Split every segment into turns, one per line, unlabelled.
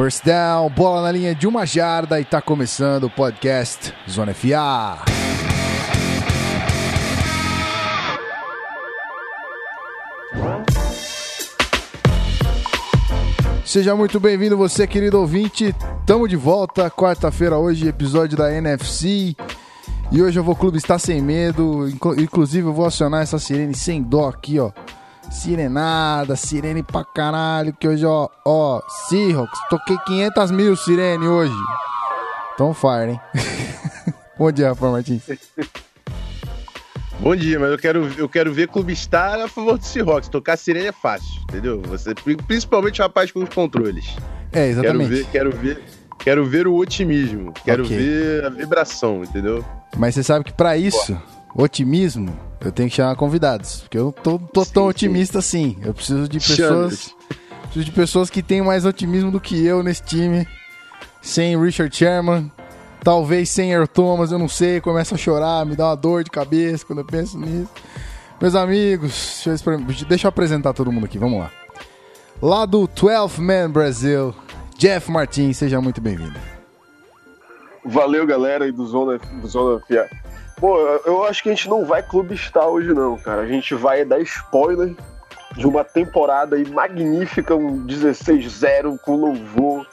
First down, bola na linha de uma jarda e tá começando o podcast Zona FA. Seja muito bem-vindo você, querido ouvinte. Tamo de volta, quarta-feira hoje, episódio da NFC. E hoje eu vou clube está sem medo. Inclu- Inclusive eu vou acionar essa sirene sem dó aqui, ó. Sirenada, sirene pra caralho. Que hoje, ó, ó, Seahawks, toquei 500 mil sirene hoje. Então fire, hein? Bom dia, Rafael Martins.
Bom dia, mas eu quero, eu quero ver clubistar a favor do Seahawks. Tocar sirene é fácil, entendeu? Você, principalmente o rapaz com os controles.
É,
Quero
exatamente.
ver, quero ver, quero ver o otimismo. Quero
Ok.
ver a vibração, entendeu?
Mas você sabe que pra isso, otimismo, eu tenho que chamar convidados. Porque eu não tô, tô
Sim,
tão
sim.
otimista assim. Eu preciso de pessoas. Preciso de pessoas que tenham mais otimismo do que eu nesse time. Sem Richard Sherman. Talvez sem Air Thomas, eu não sei. Começa a chorar, me dá uma dor de cabeça quando eu penso nisso. Meus amigos, deixa eu, expre- deixa eu apresentar todo mundo aqui, vamos lá. Lá do 12 Man Brasil, Jeff Martins, seja muito bem-vindo.
Valeu, galera aí do Zona, do Zona FA. Pô, eu acho que a gente não vai clubistar hoje, não, cara. A gente vai dar spoiler de uma temporada aí magnífica, um 16-0 com louvor.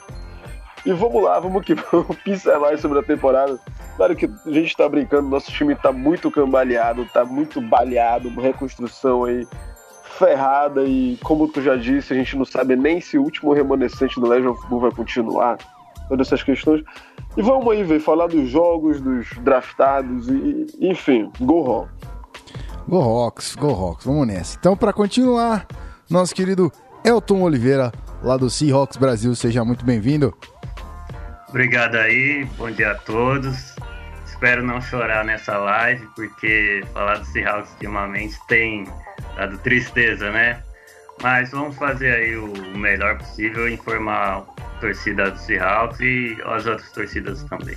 E vamos lá, vamos que vamos pincelar sobre a temporada. Claro que a gente tá brincando, nosso time tá muito cambaleado, tá muito baleado, uma reconstrução aí ferrada e como tu já disse, a gente não sabe nem se o último remanescente do Legend of Boom vai continuar. Todas essas questões. E vamos aí, ver, falar dos jogos, dos draftados e, enfim, go home.
Go Rocks, Go Rocks, vamos nessa. Então, para continuar, nosso querido Elton Oliveira, lá do Seahawks Brasil, seja muito bem-vindo.
Obrigado aí, bom dia a todos. Espero não chorar nessa live, porque falar do Seahawks ultimamente tem dado tristeza, né? Mas vamos fazer aí o melhor possível, informar a torcida do Seahawks e as outras torcidas também.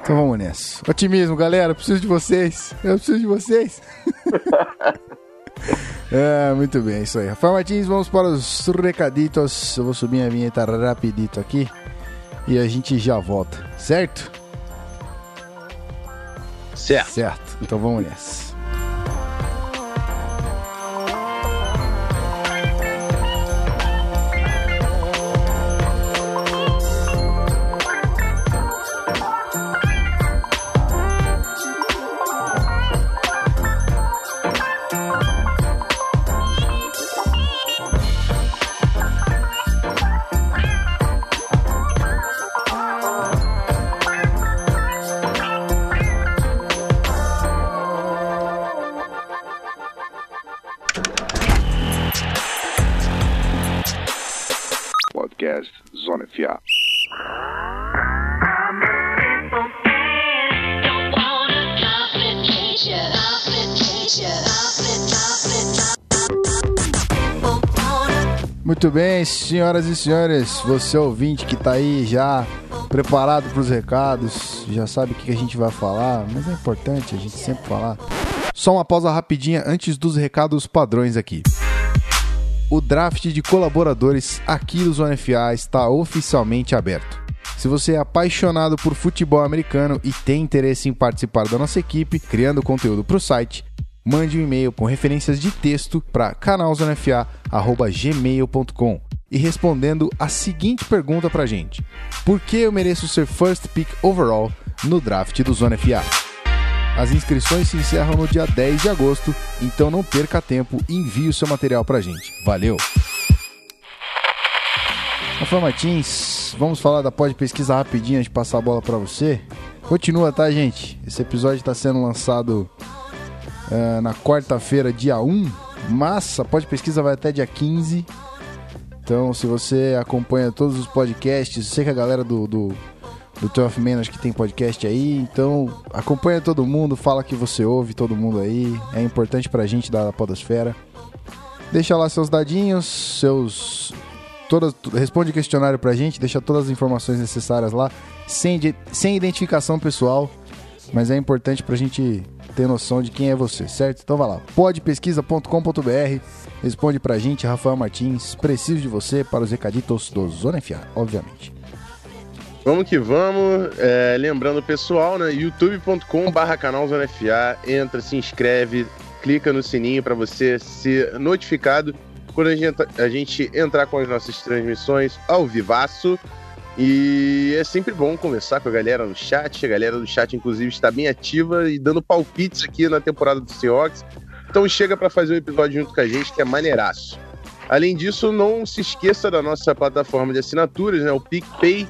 Então vamos nessa. Otimismo, galera, eu preciso de vocês. Eu preciso de vocês. é, muito bem, isso aí. Rafael Martins, vamos para os recaditos. Eu vou subir a vinheta rapidito aqui e a gente já volta, certo?
Certo.
Certo. Então vamos nessa. Senhoras e senhores, você ouvinte que tá aí já preparado para os recados, já sabe o que a gente vai falar, mas é importante a gente sempre falar. Só uma pausa rapidinha antes dos recados padrões aqui. O draft de colaboradores aqui do Zona FA está oficialmente aberto. Se você é apaixonado por futebol americano e tem interesse em participar da nossa equipe, criando conteúdo para o site, mande um e-mail com referências de texto para canalzonafa.gmail.com e respondendo a seguinte pergunta pra gente: Por que eu mereço ser first pick overall no draft do Zona FA? As inscrições se encerram no dia 10 de agosto, então não perca tempo e envie o seu material pra gente. Valeu! Rafael Martins, vamos falar da pode pesquisa rapidinho antes de passar a bola pra você. Continua, tá, gente? Esse episódio está sendo lançado eh, na quarta-feira, dia 1, mas a pode pesquisa vai até dia 15. Então, se você acompanha todos os podcasts, sei que a galera do, do, do 12 Man acho que tem podcast aí, então acompanha todo mundo, fala que você ouve todo mundo aí, é importante pra gente da podosfera. Deixa lá seus dadinhos, seus todas, responde questionário pra gente, deixa todas as informações necessárias lá, sem, sem identificação pessoal, mas é importante pra gente ter noção de quem é você, certo? Então vai lá, podpesquisa.com.br, responde pra gente, Rafael Martins, preciso de você para os recaditos do Zona FA, obviamente.
Vamos que vamos. É, lembrando o pessoal, né? youtube.com/barra canal Zona FA. Entra, se inscreve, clica no sininho para você ser notificado quando a gente, a gente entrar com as nossas transmissões ao vivaço. E é sempre bom conversar com a galera no chat. A galera do chat, inclusive, está bem ativa e dando palpites aqui na temporada do Seahawks. Então chega para fazer um episódio junto com a gente, que é maneiraço. Além disso, não se esqueça da nossa plataforma de assinaturas, né? O PicPay,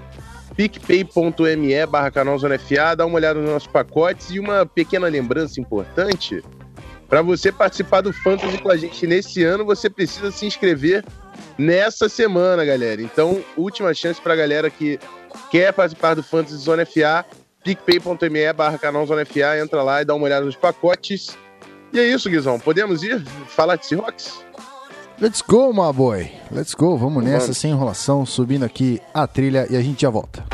picpay.me barra canal Zona FA, dá uma olhada nos nossos pacotes e uma pequena lembrança importante. Para você participar do Fantasy com a gente nesse ano, você precisa se inscrever nessa semana, galera. Então, última chance para a galera que quer participar do Fantasy Zona FA, picpay.me barra canal Zona FA, entra lá e dá uma olhada nos pacotes. E é isso, Guizão. Podemos ir falar de Seahawks?
Let's go, my boy. Let's go. Vamos nessa,
Vamos.
sem enrolação, subindo aqui a trilha e a gente já volta.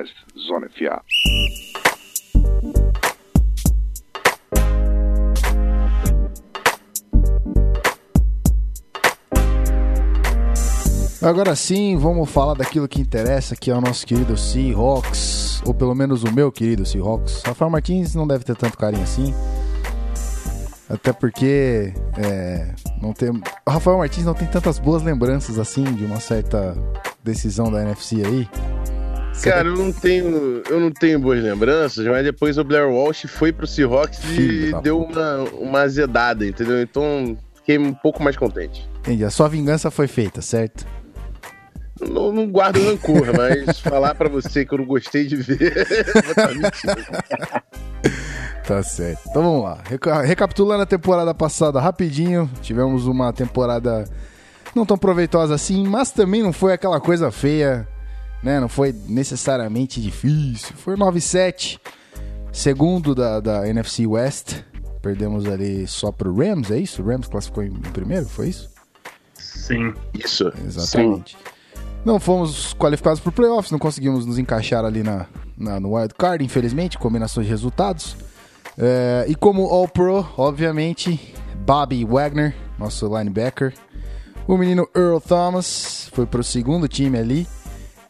Podcast Zona FA.
Agora sim, vamos falar daquilo que interessa, que é o nosso querido Seahawks, ou pelo menos o meu querido Seahawks. Rafael Martins não deve ter tanto carinho assim. Até porque é, não tem, Rafael Martins não tem tantas boas lembranças assim de uma certa decisão da NFC aí.
Cara, eu não tenho, eu não tenho boas lembranças, mas depois o Blair Walsh foi pro Seahawks
Filho
e deu uma, uma azedada, entendeu? Então fiquei um pouco mais contente.
Entendi, a sua vingança foi feita, certo?
Não, não guardo rancor, mas falar pra você que eu não gostei de ver. vou tá.
Tá certo. Então vamos lá. Reca- recapitulando a temporada passada rapidinho, tivemos uma temporada não tão proveitosa assim, mas também não foi aquela coisa feia, né? Não foi necessariamente difícil. Foi 9-7, segundo da, da NFC West. Perdemos ali só pro Rams, é isso? O Rams classificou em, primeiro, foi isso?
Sim.
Isso.
Exatamente. Não fomos qualificados para playoffs, não conseguimos nos encaixar ali na, na- no wild card, infelizmente, combinações de resultados. É, e como All-Pro, obviamente, Bobby Wagner, nosso linebacker. O menino Earl Thomas foi pro segundo time ali.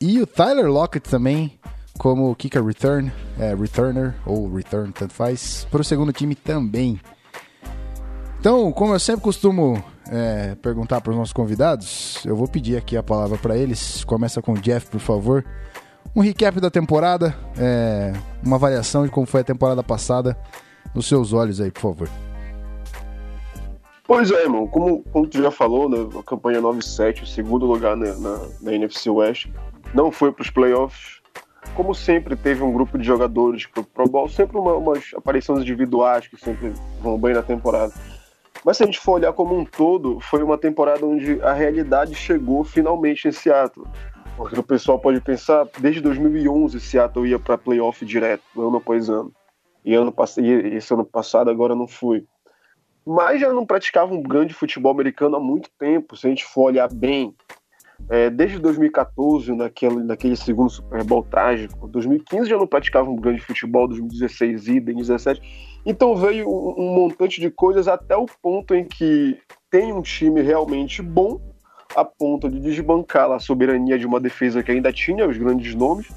E o Tyler Lockett também, como kicker return, é, returner ou return, tanto faz, pro segundo time também. Então, como eu sempre costumo é, perguntar para os nossos convidados, eu vou pedir aqui a palavra para eles. Começa com o Jeff, por favor. Um recap da temporada, é, uma avaliação de como foi a temporada passada, nos seus olhos aí, por favor.
Pois é, irmão, como, como tu já falou, né, a campanha 9-7, o segundo lugar né, na, na NFC West, não foi para os playoffs. Como sempre, teve um grupo de jogadores pro Pro Bowl, sempre uma, umas aparições individuais que sempre vão bem na temporada. Mas se a gente for olhar como um todo, foi uma temporada onde a realidade chegou finalmente em Seattle. Porque o pessoal pode pensar, desde 2011 Seattle ia para playoff direto, ano após ano. E, ano, esse ano passado agora não foi mas já não praticava um grande futebol americano há muito tempo, se a gente for olhar bem. É, desde 2014, naquele, naquele segundo Super Bowl trágico, 2015 já não praticava um grande futebol, 2016 idem, 2017. Então veio um, um montante de coisas até o ponto em que tem um time realmente bom, a ponto de desbancar a soberania de uma defesa que ainda tinha os grandes nomes.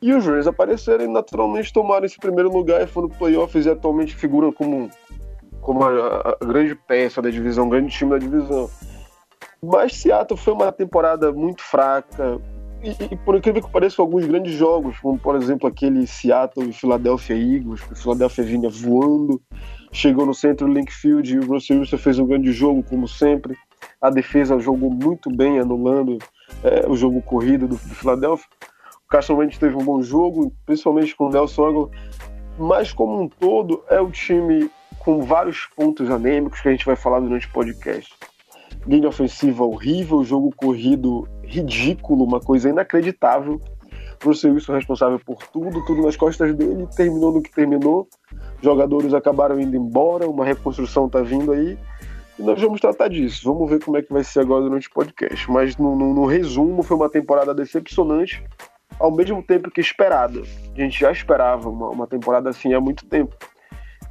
E os Rams apareceram e naturalmente tomaram esse primeiro lugar e foram no playoffs e atualmente figuram como como a, a grande peça da divisão, um grande time da divisão. Mas Seattle foi uma temporada muito fraca. E, e por incrível que pareça, alguns grandes jogos, como por exemplo aquele Seattle e Philadelphia Eagles, que o Philadelphia vinha voando. chegou no centro do link field e o Russell Wilson fez um grande jogo, como sempre. A defesa jogou muito bem, anulando é, o jogo corrido do, do Philadelphia. O Carson Wentz teve um bom jogo, principalmente com o Nelson Aguilar, mas como um todo é o time com vários pontos anêmicos que a gente vai falar durante o podcast. Linha ofensiva horrível, jogo corrido ridículo, uma coisa inacreditável. Russell Wilson responsável por tudo, tudo nas costas dele, terminou no que terminou. Jogadores acabaram indo embora, uma reconstrução tá vindo aí. E nós vamos tratar disso. Vamos ver como é que vai ser agora durante o podcast. Mas no, no, no resumo, foi uma temporada decepcionante, ao mesmo tempo que esperada. A gente já esperava uma, uma temporada assim há muito tempo.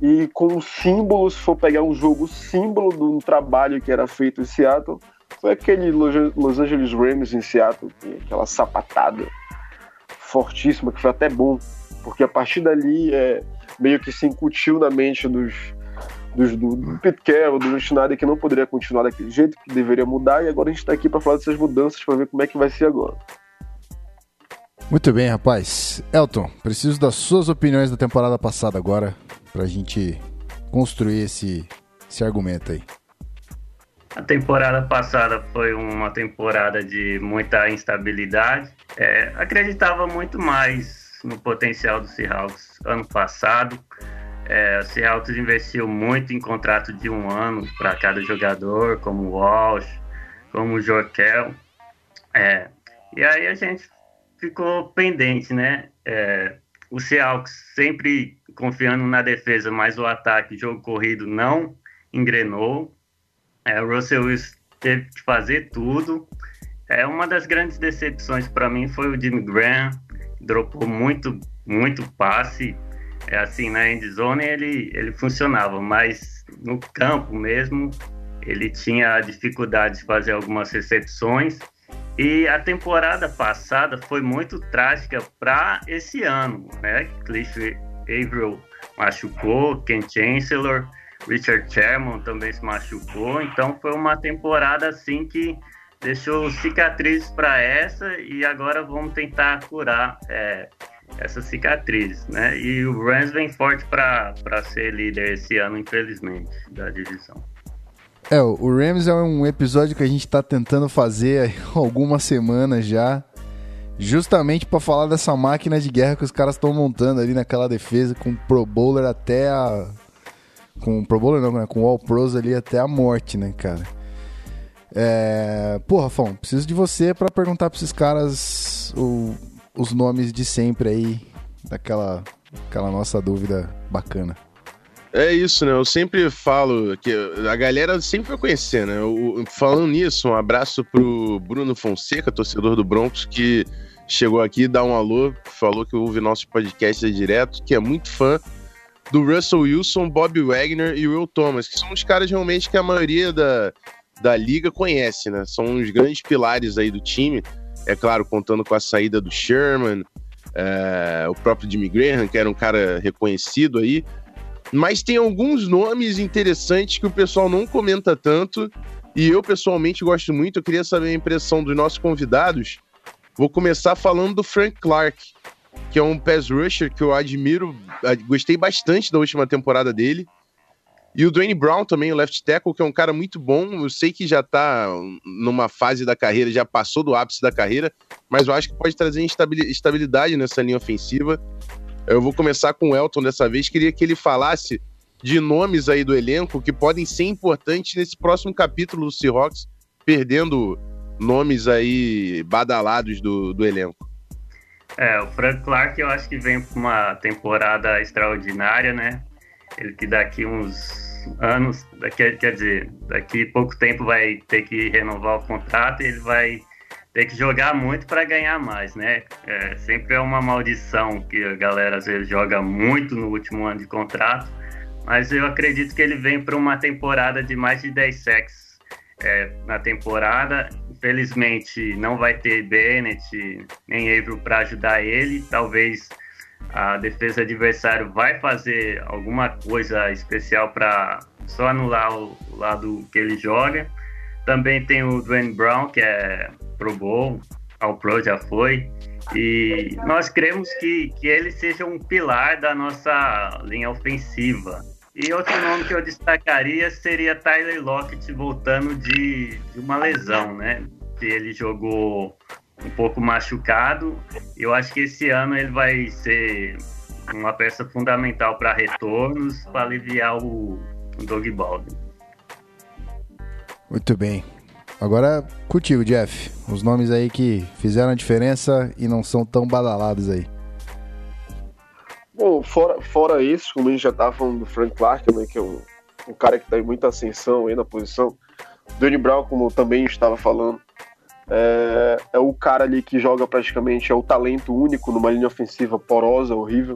E com o símbolo, se for pegar um jogo símbolo de um trabalho que era feito em Seattle, foi aquele Los Angeles Rams em Seattle, aquela sapatada fortíssima, que foi até bom, porque a partir dali é, meio que se incutiu na mente dos, dos do, do Pete Carroll, do Schneider, que não poderia continuar daquele jeito, que deveria mudar, e agora a gente está aqui para falar dessas mudanças, para ver como é que vai ser agora.
Muito bem, rapaz. Elton, preciso das suas opiniões da temporada passada agora, pra gente construir esse, esse argumento aí.
A temporada passada foi uma temporada de muita instabilidade. É, acreditava muito mais no potencial do Seahawks ano passado. É, o Seahawks investiu muito em contrato de um ano para cada jogador, como o Walsh, como o Jorkel. É, e aí a gente ficou pendente, né? É, o Seahawks sempre confiando na defesa, mas o ataque, jogo corrido, não engrenou. É, o Russell Wilson teve que fazer tudo. É, uma das grandes decepções para mim foi o Jimmy Graham, dropou muito, muito passe. É assim, na endzone ele, ele funcionava, mas no campo mesmo ele tinha dificuldade de fazer algumas recepções. E a temporada passada foi muito trágica para esse ano, né? Cliff Averill machucou, Ken Chancellor, Richard Sherman também se machucou, então foi uma temporada assim que deixou cicatrizes para essa e agora vamos tentar curar é, essas cicatrizes, né? E o Rams vem forte para ser líder esse ano, infelizmente, da divisão.
É, o Rams é um episódio que a gente tá tentando fazer há algumas semanas já, justamente para falar dessa máquina de guerra que os caras estão montando ali naquela defesa com o Pro Bowler até a com Pro Bowler não, né? Com All Pros ali até a morte, né, cara? É... Pô, Rafão, preciso de você para perguntar pra esses caras o... os nomes de sempre aí, daquela aquela nossa dúvida bacana.
É isso, né? Eu sempre falo que a galera sempre vai conhecer, né? Falando nisso, um abraço pro Bruno Fonseca, torcedor do Broncos, que chegou aqui, dá um alô, falou que ouve nosso podcast direto, que é muito fã do Russell Wilson, Bob Wagner e Will Thomas, que são os caras realmente que a maioria da, da liga conhece, né? São os grandes pilares aí do time. É claro, contando com a saída do Sherman, é, o próprio Jimmy Graham, que era um cara reconhecido aí. Mas tem alguns nomes interessantes que o pessoal não comenta tanto. E eu, pessoalmente, gosto muito. Eu queria saber a impressão dos nossos convidados. Vou começar falando do Frank Clark, que é um pass rusher que eu admiro, gostei bastante da última temporada dele. E o Dwayne Brown também, o left tackle, que é um cara muito bom. Eu sei que já tá numa fase da carreira, já passou do ápice da carreira, mas eu acho que pode trazer estabilidade nessa linha ofensiva. Eu vou começar com o Elton dessa vez. Queria que ele falasse de nomes aí do elenco que podem ser importantes nesse próximo capítulo do Seahawks, perdendo nomes aí badalados do, do elenco.
É, o Frank Clark eu acho que vem para uma temporada extraordinária, né? Ele que daqui uns anos, daqui, quer dizer, daqui pouco tempo vai ter que renovar o contrato e ele vai ter que jogar muito para ganhar mais, né? É, sempre é uma maldição que a galera às vezes joga muito no último ano de contrato, mas eu acredito que ele vem para uma temporada de mais de 10 sacks é, na temporada Infelizmente não vai ter Bennett nem Averill para ajudar ele. Talvez a defesa adversária vai fazer alguma coisa especial para só anular o lado que ele joga. Também tem o Dwayne Brown, que é Pro Bowl, ao Pro já foi. E nós cremos que, que ele seja um pilar da nossa linha ofensiva. E outro nome que eu destacaria seria Tyler Lockett voltando de, de uma lesão, né? Que ele jogou um pouco machucado. Eu acho que esse ano ele vai ser uma peça fundamental para retornos, para aliviar o, o Doug Baldwin.
Muito bem. Agora contigo, Jeff. Os nomes aí que fizeram a diferença e não são tão badalados aí.
Bom, fora, fora isso, como a gente já tava falando do Frank Clark, né, que é um, um cara que tá em muita ascensão aí na posição. Danny Brown, como eu também estava falando, é, é o cara ali que joga praticamente, é o talento único numa linha ofensiva porosa, horrível,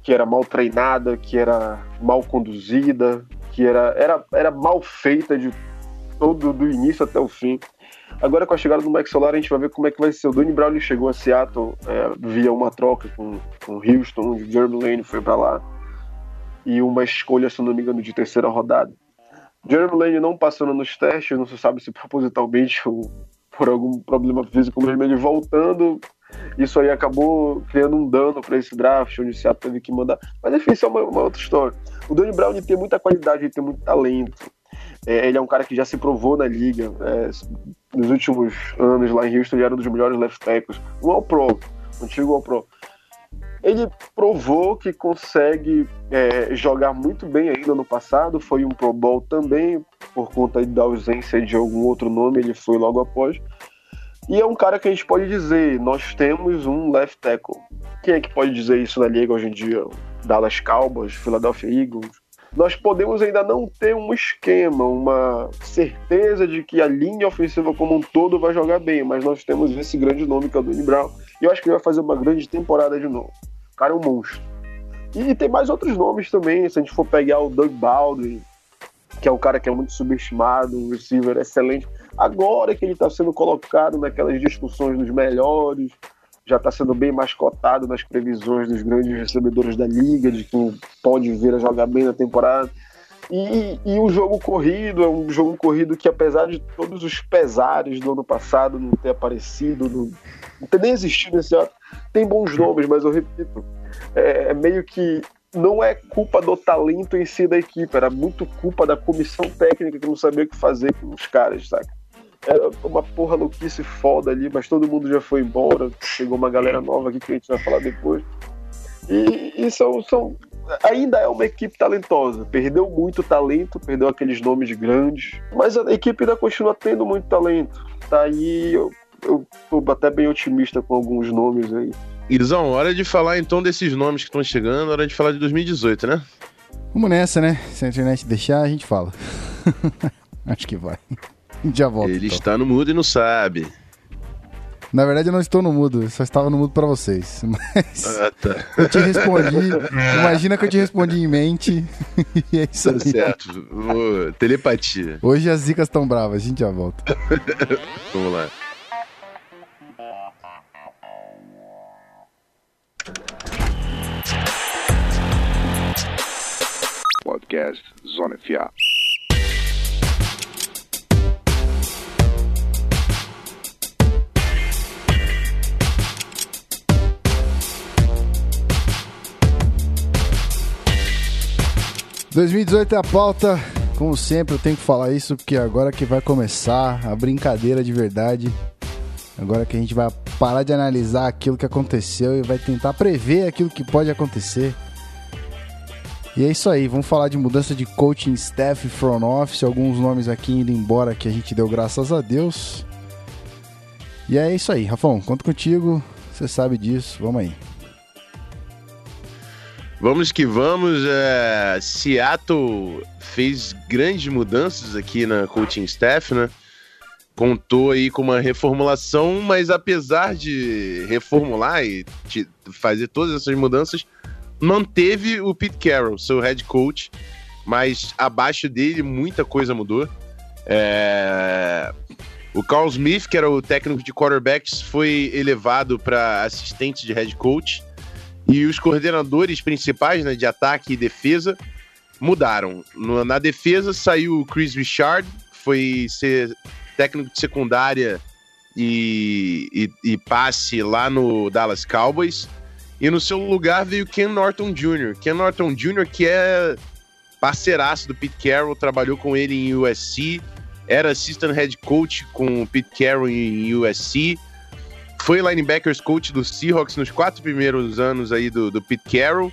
que era mal treinada, que era mal conduzida, que era, era, era mal feita de todo do início até o fim. Agora com a chegada do Max Solar a gente vai ver como é que vai ser. O Danny Brown chegou a Seattle é, via uma troca com, com Houston, o Jeremy Lane foi para lá e uma escolha, se não me engano, de terceira rodada. Jeremy Lane não passando nos testes, não se sabe se propositalmente ou por algum problema físico mesmo, ele voltando, isso aí acabou criando um dano para esse draft, onde o Seattle teve que mandar. Mas enfim, isso é uma, uma outra história. O Danny Brown tem muita qualidade, ele tem muito talento. É, ele é um cara que já se provou na liga. É, nos últimos anos lá em Houston, ele era um dos melhores left tackles. Um All-Pro, um antigo All-Pro. Ele provou que consegue é, jogar muito bem ainda no passado. Foi um Pro Bowl também, por conta da ausência de algum outro nome, ele foi logo após. E é um cara que a gente pode dizer: nós temos um left tackle. Quem é que pode dizer isso na liga hoje em dia? Dallas Cowboys, Philadelphia Eagles, nós podemos ainda não ter um esquema, uma certeza de que a linha ofensiva como um todo vai jogar bem, mas nós temos esse grande nome que é o Danny Brown, e eu acho que ele vai fazer uma grande temporada de novo. O cara é um monstro. E tem mais outros nomes também, se a gente for pegar o Doug Baldwin, que é um cara que é muito subestimado, um receiver excelente. Agora que ele está sendo colocado naquelas discussões dos melhores, já está sendo bem mais cotado nas previsões dos grandes recebedores da liga, de quem pode vir a jogar bem na temporada. E, e o jogo corrido é um jogo corrido que, apesar de todos os pesares do ano passado não ter aparecido, não, não ter nem existido nesse ano, tem bons nomes, mas eu repito, é, é meio que não é culpa do talento em si da equipe, era muito culpa da comissão técnica que não sabia o que fazer com os caras, sabe? Era uma porra louquice foda ali, mas todo mundo já foi embora. Chegou uma galera nova aqui que a gente vai falar depois. E, e são, são, ainda é uma equipe talentosa. Perdeu muito talento, perdeu aqueles nomes grandes, mas a equipe ainda continua tendo muito talento. Tá aí, eu, eu tô até bem otimista com alguns nomes aí.
Guizão, hora de falar então desses nomes que estão chegando, hora de falar de 2018, né?
Vamos nessa, né? Se a internet deixar, a gente fala. Acho que vai. Já volto.
Ele
então.
está no mudo e não sabe.
Na verdade, eu não estou no mudo, eu só estava no mudo pra vocês. Mas
Ah, tá.
eu te respondi. Imagina que eu te respondi em mente. e é isso
Tá
aí.
certo. Ô, telepatia.
Hoje as zicas estão bravas, a gente já volta.
Vamos lá.
Podcast Zona FA.
– 2018 é a pauta. Como sempre, eu tenho que falar isso porque agora que vai começar a brincadeira de verdade. Agora que a gente vai parar de analisar aquilo que aconteceu e vai tentar prever aquilo que pode acontecer. E é isso aí, vamos falar de mudança de coaching staff front office, alguns nomes aqui indo embora que a gente deu graças a Deus. E é isso aí, Rafão, conto contigo, você sabe disso, vamos aí.
Vamos que vamos. é, Seattle fez grandes mudanças aqui na coaching staff, né? Contou aí com uma reformulação, mas apesar de reformular e fazer todas essas mudanças, manteve o Pete Carroll, seu head coach, mas abaixo dele muita coisa mudou. É, O Carl Smith, que era o técnico de quarterbacks, foi elevado para assistente de head coach. E os coordenadores principais né, de ataque e defesa mudaram. No- na defesa saiu o Chris Richard, foi ser técnico de secundária e, e- e passe lá no Dallas Cowboys. E no seu lugar veio Ken Norton Jr. Ken Norton Jr., que é parceiraço do Pete Carroll, trabalhou com ele em USC, era assistant head coach com o Pete Carroll em USC, foi linebackers coach do Seahawks nos quatro primeiros anos aí do, do Pete Carroll,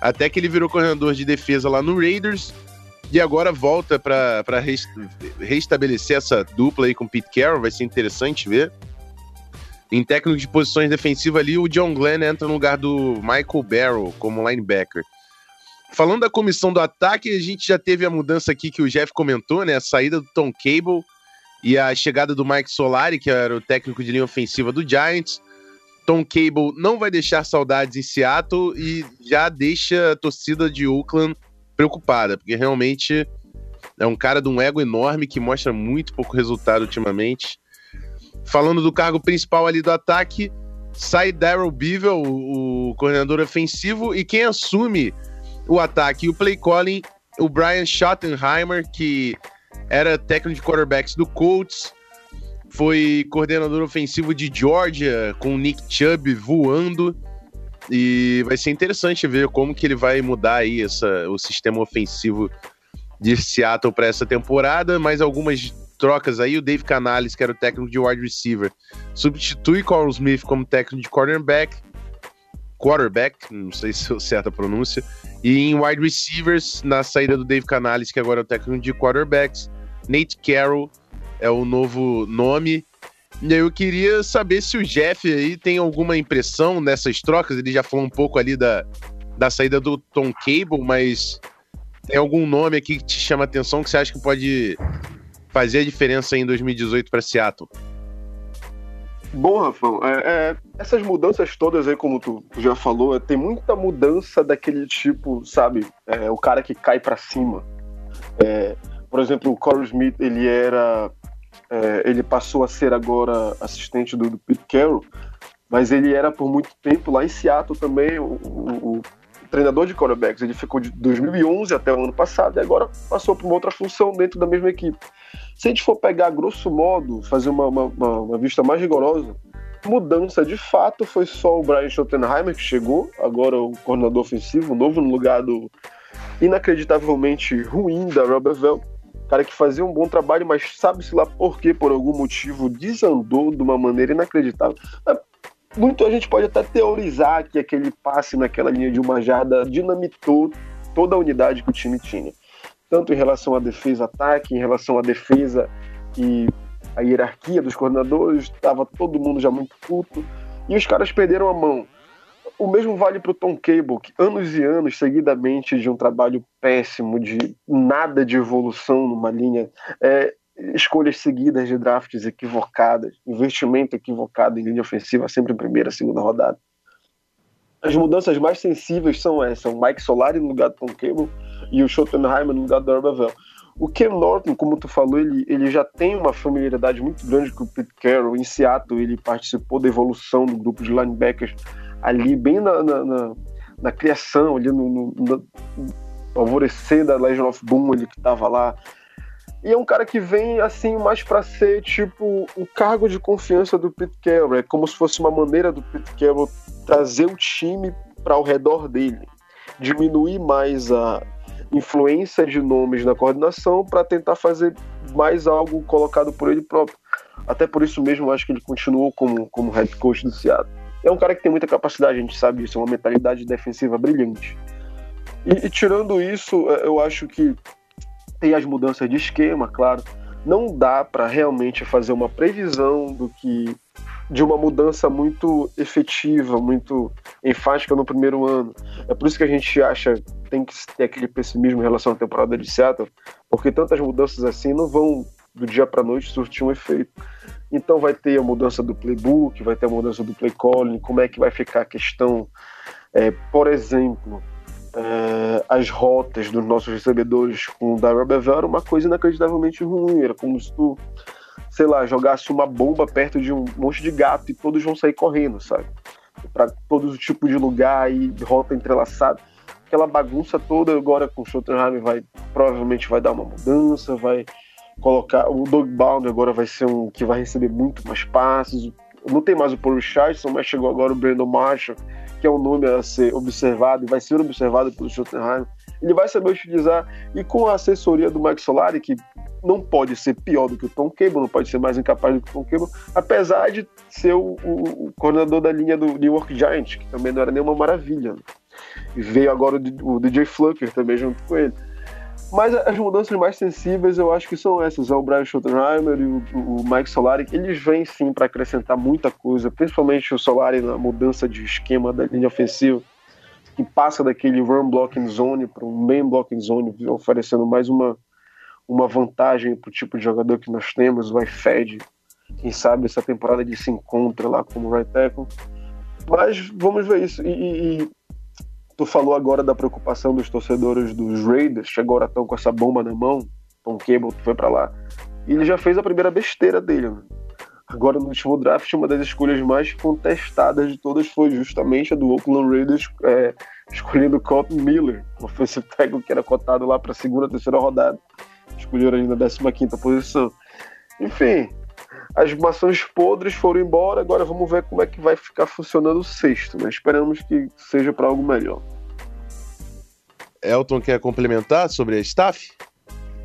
até que ele virou coordenador de defesa lá no Raiders, e agora volta para restabelecer essa dupla aí com o Pete Carroll, vai ser interessante ver. Em técnico de posições defensivas ali, o John Glenn entra no lugar do Michael Barrow como linebacker. Falando da comissão do ataque, a gente já teve a mudança aqui que o Jeff comentou, né? A saída do Tom Cable e a chegada do Mike Solari, que era o técnico de linha ofensiva do Giants. Tom Cable não vai deixar saudades em Seattle e já deixa a torcida de Oakland preocupada, porque realmente é um cara de um ego enorme que mostra muito pouco resultado ultimamente. Falando do cargo principal ali do ataque, sai Daryl Bevel, o, coordenador ofensivo, e quem assume o ataque e o play calling, o Brian Schottenheimer, que era técnico de quarterbacks do Colts, foi coordenador ofensivo de Georgia, com o Nick Chubb voando. E vai ser interessante ver como que ele vai mudar aí essa, o sistema ofensivo de Seattle para essa temporada. Mais algumas trocas aí. O Dave Canales, que era o técnico de wide receiver, substitui Carl Smith como técnico de cornerback. Quarterback, não sei se é certa a pronúncia. E em wide receivers, na saída do Dave Canales, que agora é o técnico de quarterbacks, Nate Carroll é o novo nome. E eu queria saber se o Jeff aí tem alguma impressão nessas trocas. Ele já falou um pouco ali da, da saída do Tom Cable, mas tem algum nome aqui que te chama atenção que você acha que pode fazer a diferença em 2018 para Seattle?
Bom, Rafão, é, é, essas mudanças todas aí, como tu já falou, é, tem muita mudança daquele tipo, sabe? É, o cara que cai para cima. Por exemplo, o Corey Smith, ele era. é, ele passou a ser agora assistente do, do Pete Carroll, mas ele era por muito tempo lá em Seattle também, o, o- o treinador de quarterbacks. Ele ficou de 2011 até o ano passado e agora passou para uma outra função dentro da mesma equipe. Se a gente for pegar, grosso modo, fazer uma, uma, uma- vista mais rigorosa, mudança de fato foi só o Brian Schottenheimer que chegou, agora o coordenador ofensivo, novo no lugar do inacreditavelmente ruim da Robert Bell. Cara que fazia um bom trabalho, mas sabe-se lá por quê, por algum motivo, desandou de uma maneira inacreditável. É, Muito a gente pode até teorizar que aquele passe naquela linha de uma jarda dinamitou toda a unidade que o time tinha. Tanto em relação à defesa-ataque, em relação à defesa e a hierarquia dos coordenadores, estava todo mundo já muito puto. E os caras perderam a mão. O mesmo vale para o Tom Cable, que anos e anos seguidamente de um trabalho péssimo, de nada de evolução numa linha, é, escolhas seguidas de drafts equivocadas, investimento equivocado em linha ofensiva, sempre em primeira, segunda rodada. As mudanças mais sensíveis são essas: o Mike Solari no lugar do Tom Cable e o Schottenheimer no lugar do Arbavel. O Ken Norton, como tu falou, ele, ele já tem uma familiaridade muito grande com o Pete Carroll. Em Seattle, ele participou da evolução do grupo de linebackers ali, bem na, na, na, na criação, ali no, no, no alvorecer da Legion of Boom, ele que estava lá. E é um cara que vem, assim, mais para ser, tipo, o cargo de confiança do Pete Carroll. É como se fosse uma maneira do Pete Carroll trazer o time para ao redor dele. Diminuir mais a influência de nomes na coordenação para tentar fazer mais algo colocado por ele próprio. Até por isso mesmo, acho que ele continuou como, como head coach do Seattle. É um cara que tem muita capacidade, a gente sabe disso, é uma mentalidade defensiva brilhante. E, e tirando isso, é, eu acho que tem as mudanças de esquema, claro. Não dá para realmente fazer uma previsão do que de uma mudança muito efetiva, muito enfática no primeiro ano. É por isso que a gente acha tem que ter aquele pessimismo em relação à temporada de Seattle, porque tantas mudanças assim não vão do dia para noite surtir um efeito. Então vai ter a mudança do playbook, vai ter a mudança do play calling, como é que vai ficar a questão, é, por exemplo, é, as rotas dos nossos recebedores com o Darrell Bevel era uma coisa inacreditavelmente ruim, era como se tu, sei lá, jogasse uma bomba perto de um monte de gato e todos vão sair correndo, sabe? Para todos os tipos de lugar e rota entrelaçada. Aquela bagunça toda agora com o Schottenheimer vai provavelmente vai dar uma mudança, vai colocar o Baldwin agora vai ser um que vai receber muito mais passes. Não tem mais o Paul Richardson, mas chegou agora o Brandon Marshall, que é um nome a ser observado e vai ser observado pelo Schottenheimer. ele vai saber utilizar. E com a assessoria do Mike Solari, que não pode ser pior do que o Tom Cable, não pode ser mais incapaz do que o Tom Cable, apesar de ser o, o- o coordenador da linha do New York Giants, que também não era nenhuma maravilha. né? E veio agora o, o DJ Flucker também junto com ele. Mas as mudanças mais sensíveis eu acho que são essas. É o Brian Schottenheimer e o, o Mike Solari. Eles vêm sim para acrescentar muita coisa, principalmente o Solari na mudança de esquema da linha ofensiva, que passa daquele run blocking zone para um main blocking zone, oferecendo mais uma, uma vantagem para o tipo de jogador que nós temos, o iFed. Quem sabe essa temporada ele se encontra lá como right tackle. Mas vamos ver isso. E, e- tu falou agora da preocupação dos torcedores dos Raiders, que agora estão com essa bomba na mão. Tom Cable foi para lá. E ele já fez a primeira besteira dele. Né? Agora, no último draft, uma das escolhas mais contestadas de todas foi justamente a do Oakland Raiders, é, escolhendo Colton Miller, um offensive tackle que era cotado lá para a segunda, terceira rodada. Escolheram ali na 15 posição. Enfim, as maçãs podres foram embora, agora vamos ver como é que vai ficar funcionando o sexto. Né? Esperamos que seja para algo melhor.
Elton quer complementar sobre a staff?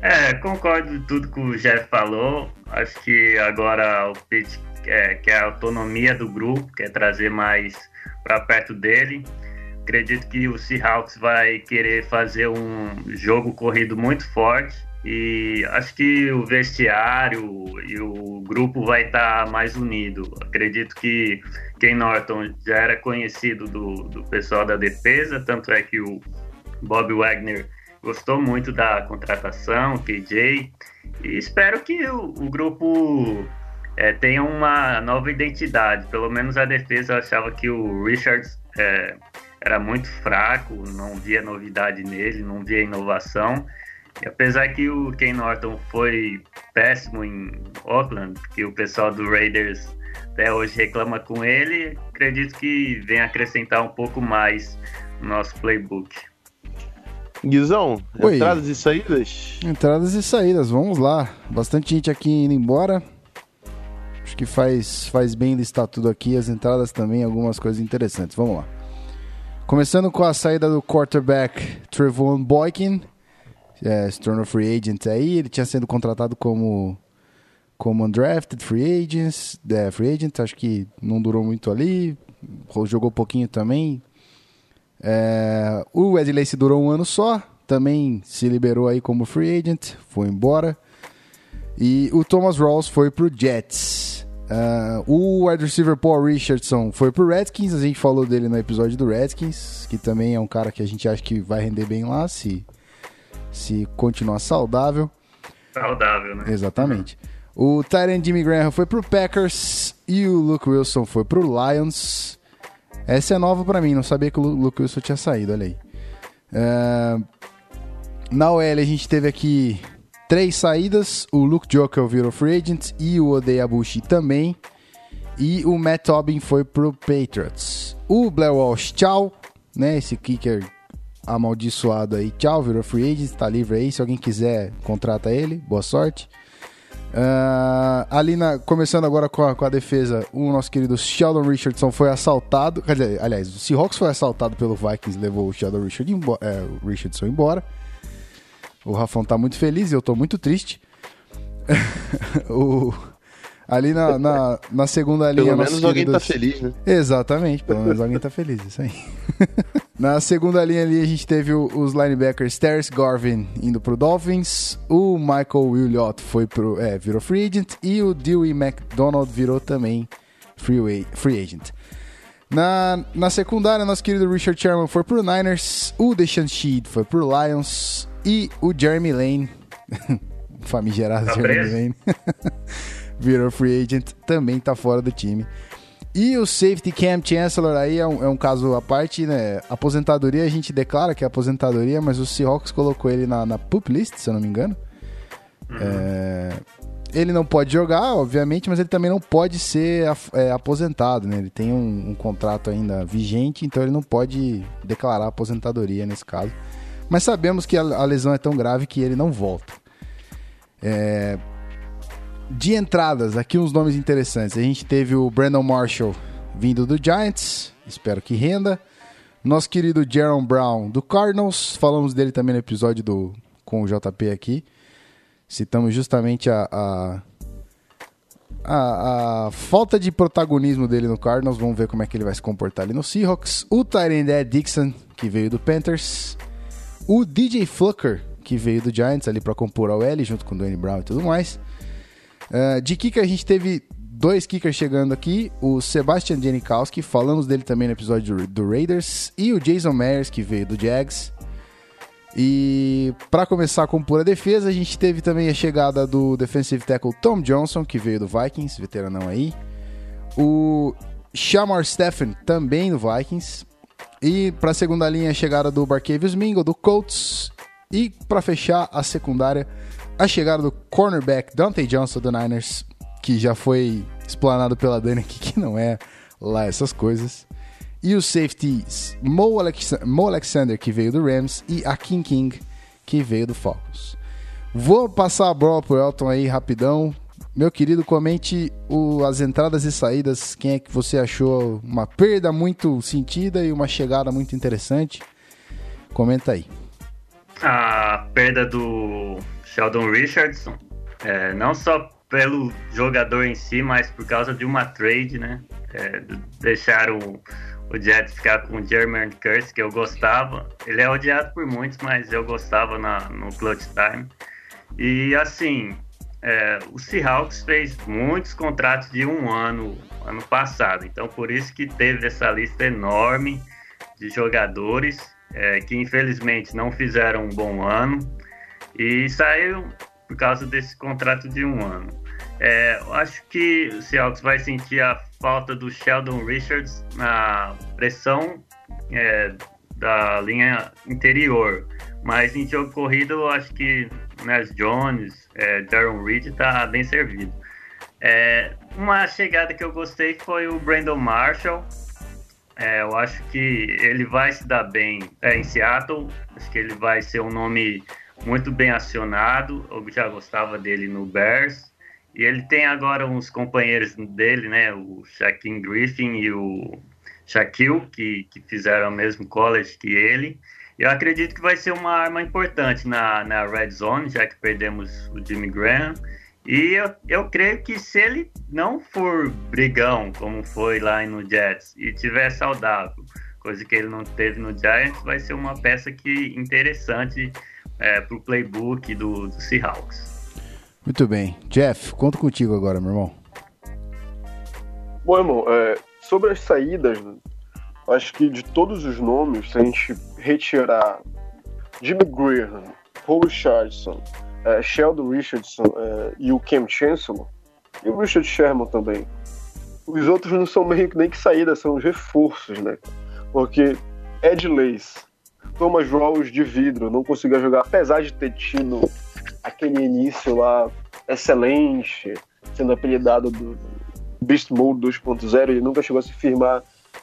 É, concordo com tudo que o Jeff falou. Acho que agora o Pete quer, quer a autonomia do grupo, quer trazer mais para perto dele. Acredito que o Seahawks vai querer fazer um jogo corrido muito forte e acho que o vestiário e o grupo vai estar mais unido. Acredito que Ken Norton já era conhecido do, do pessoal da defesa, tanto é que o Bob Wagner gostou muito da contratação, KJ, e espero que o, o grupo é, tenha uma nova identidade. Pelo menos a defesa achava que o Richards é, era muito fraco, não via novidade nele, não via inovação. E apesar que o Ken Norton foi péssimo em Oakland, que o pessoal do Raiders até hoje reclama com ele, acredito que vem acrescentar um pouco mais no nosso playbook.
Guizão,
Oi.
entradas e saídas?
Entradas e saídas, vamos lá. Bastante gente aqui indo embora. Acho que faz, faz bem listar tudo aqui, as entradas também, algumas coisas interessantes. Vamos lá. Começando com a saída do quarterback Trevon Boykin, é, se tornou free agent aí. Ele tinha sido contratado como, como undrafted free, agents, é, free agent, acho que não durou muito ali, jogou pouquinho também. É, o Wesley se durou um ano só, também se liberou aí como free agent, foi embora. E o Thomas Rawls foi pro Jets. Ah, o wide receiver Paul Richardson foi pro Redskins, a gente falou dele no episódio do Redskins, que também é um cara que a gente acha que vai render bem lá se, se continuar saudável.
Saudável, né?
Exatamente. O Tyrant Jimmy Graham foi pro Packers e o Luke Wilson foi pro Lions. Essa é nova pra mim, não sabia que o Lu- Luke Wilson tinha saído, olha aí. É, Na OL a gente teve aqui três saídas. O Luke Joker virou free agent e o Odeyabushi também. E o Matt Tobin foi pro Patriots. O Blair Walsh, tchau. Né, esse kicker amaldiçoado aí, tchau, virou free agent, tá livre aí. Se alguém quiser, contrata ele. Boa sorte. Ah, ali na, começando agora com a, com a defesa, o nosso querido Sheldon Richardson foi assaltado. Dizer, aliás, o Seahawks foi assaltado pelo Vikings, levou o Sheldon Richard é, o Richardson embora. O Rafão tá muito feliz e eu tô muito triste. o, ali na, na, na segunda linha.
Pelo menos alguém tá
queridos-
feliz, né?
Exatamente, pelo menos alguém tá feliz, isso aí. Na segunda linha ali a gente teve os linebackers Terrence Garvin indo pro Dolphins, o Michael Williott foi pro, é, virou free agent e o Dewey McDonald virou também free, free agent. Na, na secundária, nosso querido Richard Sherman foi pro Niners, o Deshaun Sheed foi pro Lions e o Jeremy Lane, famigerado
Tá
Jeremy? Lane, virou free agent, também tá fora do time. E o safety Cam Chancellor aí é um, é um caso à parte, né? Aposentadoria, a gente declara que é aposentadoria, mas o Seahawks colocou ele na, na pup list, se eu não me engano. É, ele não pode jogar, obviamente, mas ele também não pode ser é, aposentado, né? Ele tem um, um contrato ainda vigente, então ele não pode declarar aposentadoria nesse caso. Mas sabemos que a, a lesão é tão grave que ele não volta. É, de entradas, aqui uns nomes interessantes. A gente teve o Brandon Marshall vindo do Giants, espero que renda. Nosso querido Jaron Brown do Cardinals, falamos dele também no episódio do com o JP aqui. Citamos justamente a, a, a, a falta de protagonismo dele no Cardinals. Vamos ver como é que ele vai se comportar ali no Seahawks. O Tyrande Ed Dixon, que veio do Panthers. O DJ Flucker, que veio do Giants ali para compor a OL junto com o Dwayne Brown e tudo mais. Uh, de kicker a gente teve dois kickers chegando aqui, o Sebastian Janikowski, falamos dele também no episódio do, do Raiders, e o Jason Myers, que veio do Jags. E para começar com pura defesa, a gente teve também a chegada do defensive tackle Tom Johnson, que veio do Vikings, veteranão aí. O Shamar Stephen, também do Vikings. E para a segunda linha, a chegada do Barkevius Mingo, do Colts. E para fechar a secundária, a chegada do cornerback Dante Johnson do Niners, que já foi explanado pela Dani aqui, que não é lá essas coisas. E os safeties Mo, Alex Mo Alexander, que veio do Rams, e a King King, que veio do Falcons. Vou passar a bola pro Elton aí rapidão. Meu querido, comente o, as entradas e saídas. Quem é que você achou uma perda muito sentida e uma chegada muito interessante? Comenta aí.
A perda do Sheldon Richardson, é, não só pelo jogador em si, mas por causa de uma trade, né? É, deixaram o Jets ficar com o Jermaine Curse, que eu gostava. Ele é odiado por muitos, mas eu gostava na, no clutch time. E assim, é, o Seahawks fez muitos contratos de um ano ano passado, então por isso que teve essa lista enorme de jogadores é, que infelizmente não fizeram um bom ano e saiu por causa desse contrato de um ano. É, eu acho que o Seahawks vai sentir a falta do Sheldon Richards na pressão é, da linha interior. Mas em jogo corrido, eu acho que Nas Jones, é, Jaron Reed está bem servido. É, uma chegada que eu gostei foi o Brandon Marshall. É, eu acho que ele vai se dar bem é, em Seattle. Acho que ele vai ser um nome muito bem acionado. Eu já gostava dele no Bears. E ele tem agora uns companheiros dele, né? O Shaquem Griffin e o Shaquille, que, que fizeram o mesmo college que ele. Eu acredito que vai ser uma arma importante na, na Red Zone, já que perdemos o Jimmy Graham. E eu, eu creio que se ele não for brigão, como foi lá no Jets, e tiver saudável, coisa que ele não teve no Giants, vai ser uma peça que interessante é, para o playbook do, do Seahawks.
Muito bem. Jeff, conto contigo agora, meu irmão.
Bom, irmão, é, sobre as saídas, acho que de todos os nomes, se a gente retirar Jimmy Graham, Paul Richardson, é, Sheldon Richardson é, e o Cam Chancellor, e o Richard Sherman também, os outros não são meio que nem que saídas, são os reforços, né? Porque Ed Lace, Thomas Rawls de vidro, não conseguiu jogar, apesar de ter tido aquele início lá excelente, sendo apelidado do Beast Mode 2.0, ele nunca chegou a se firmar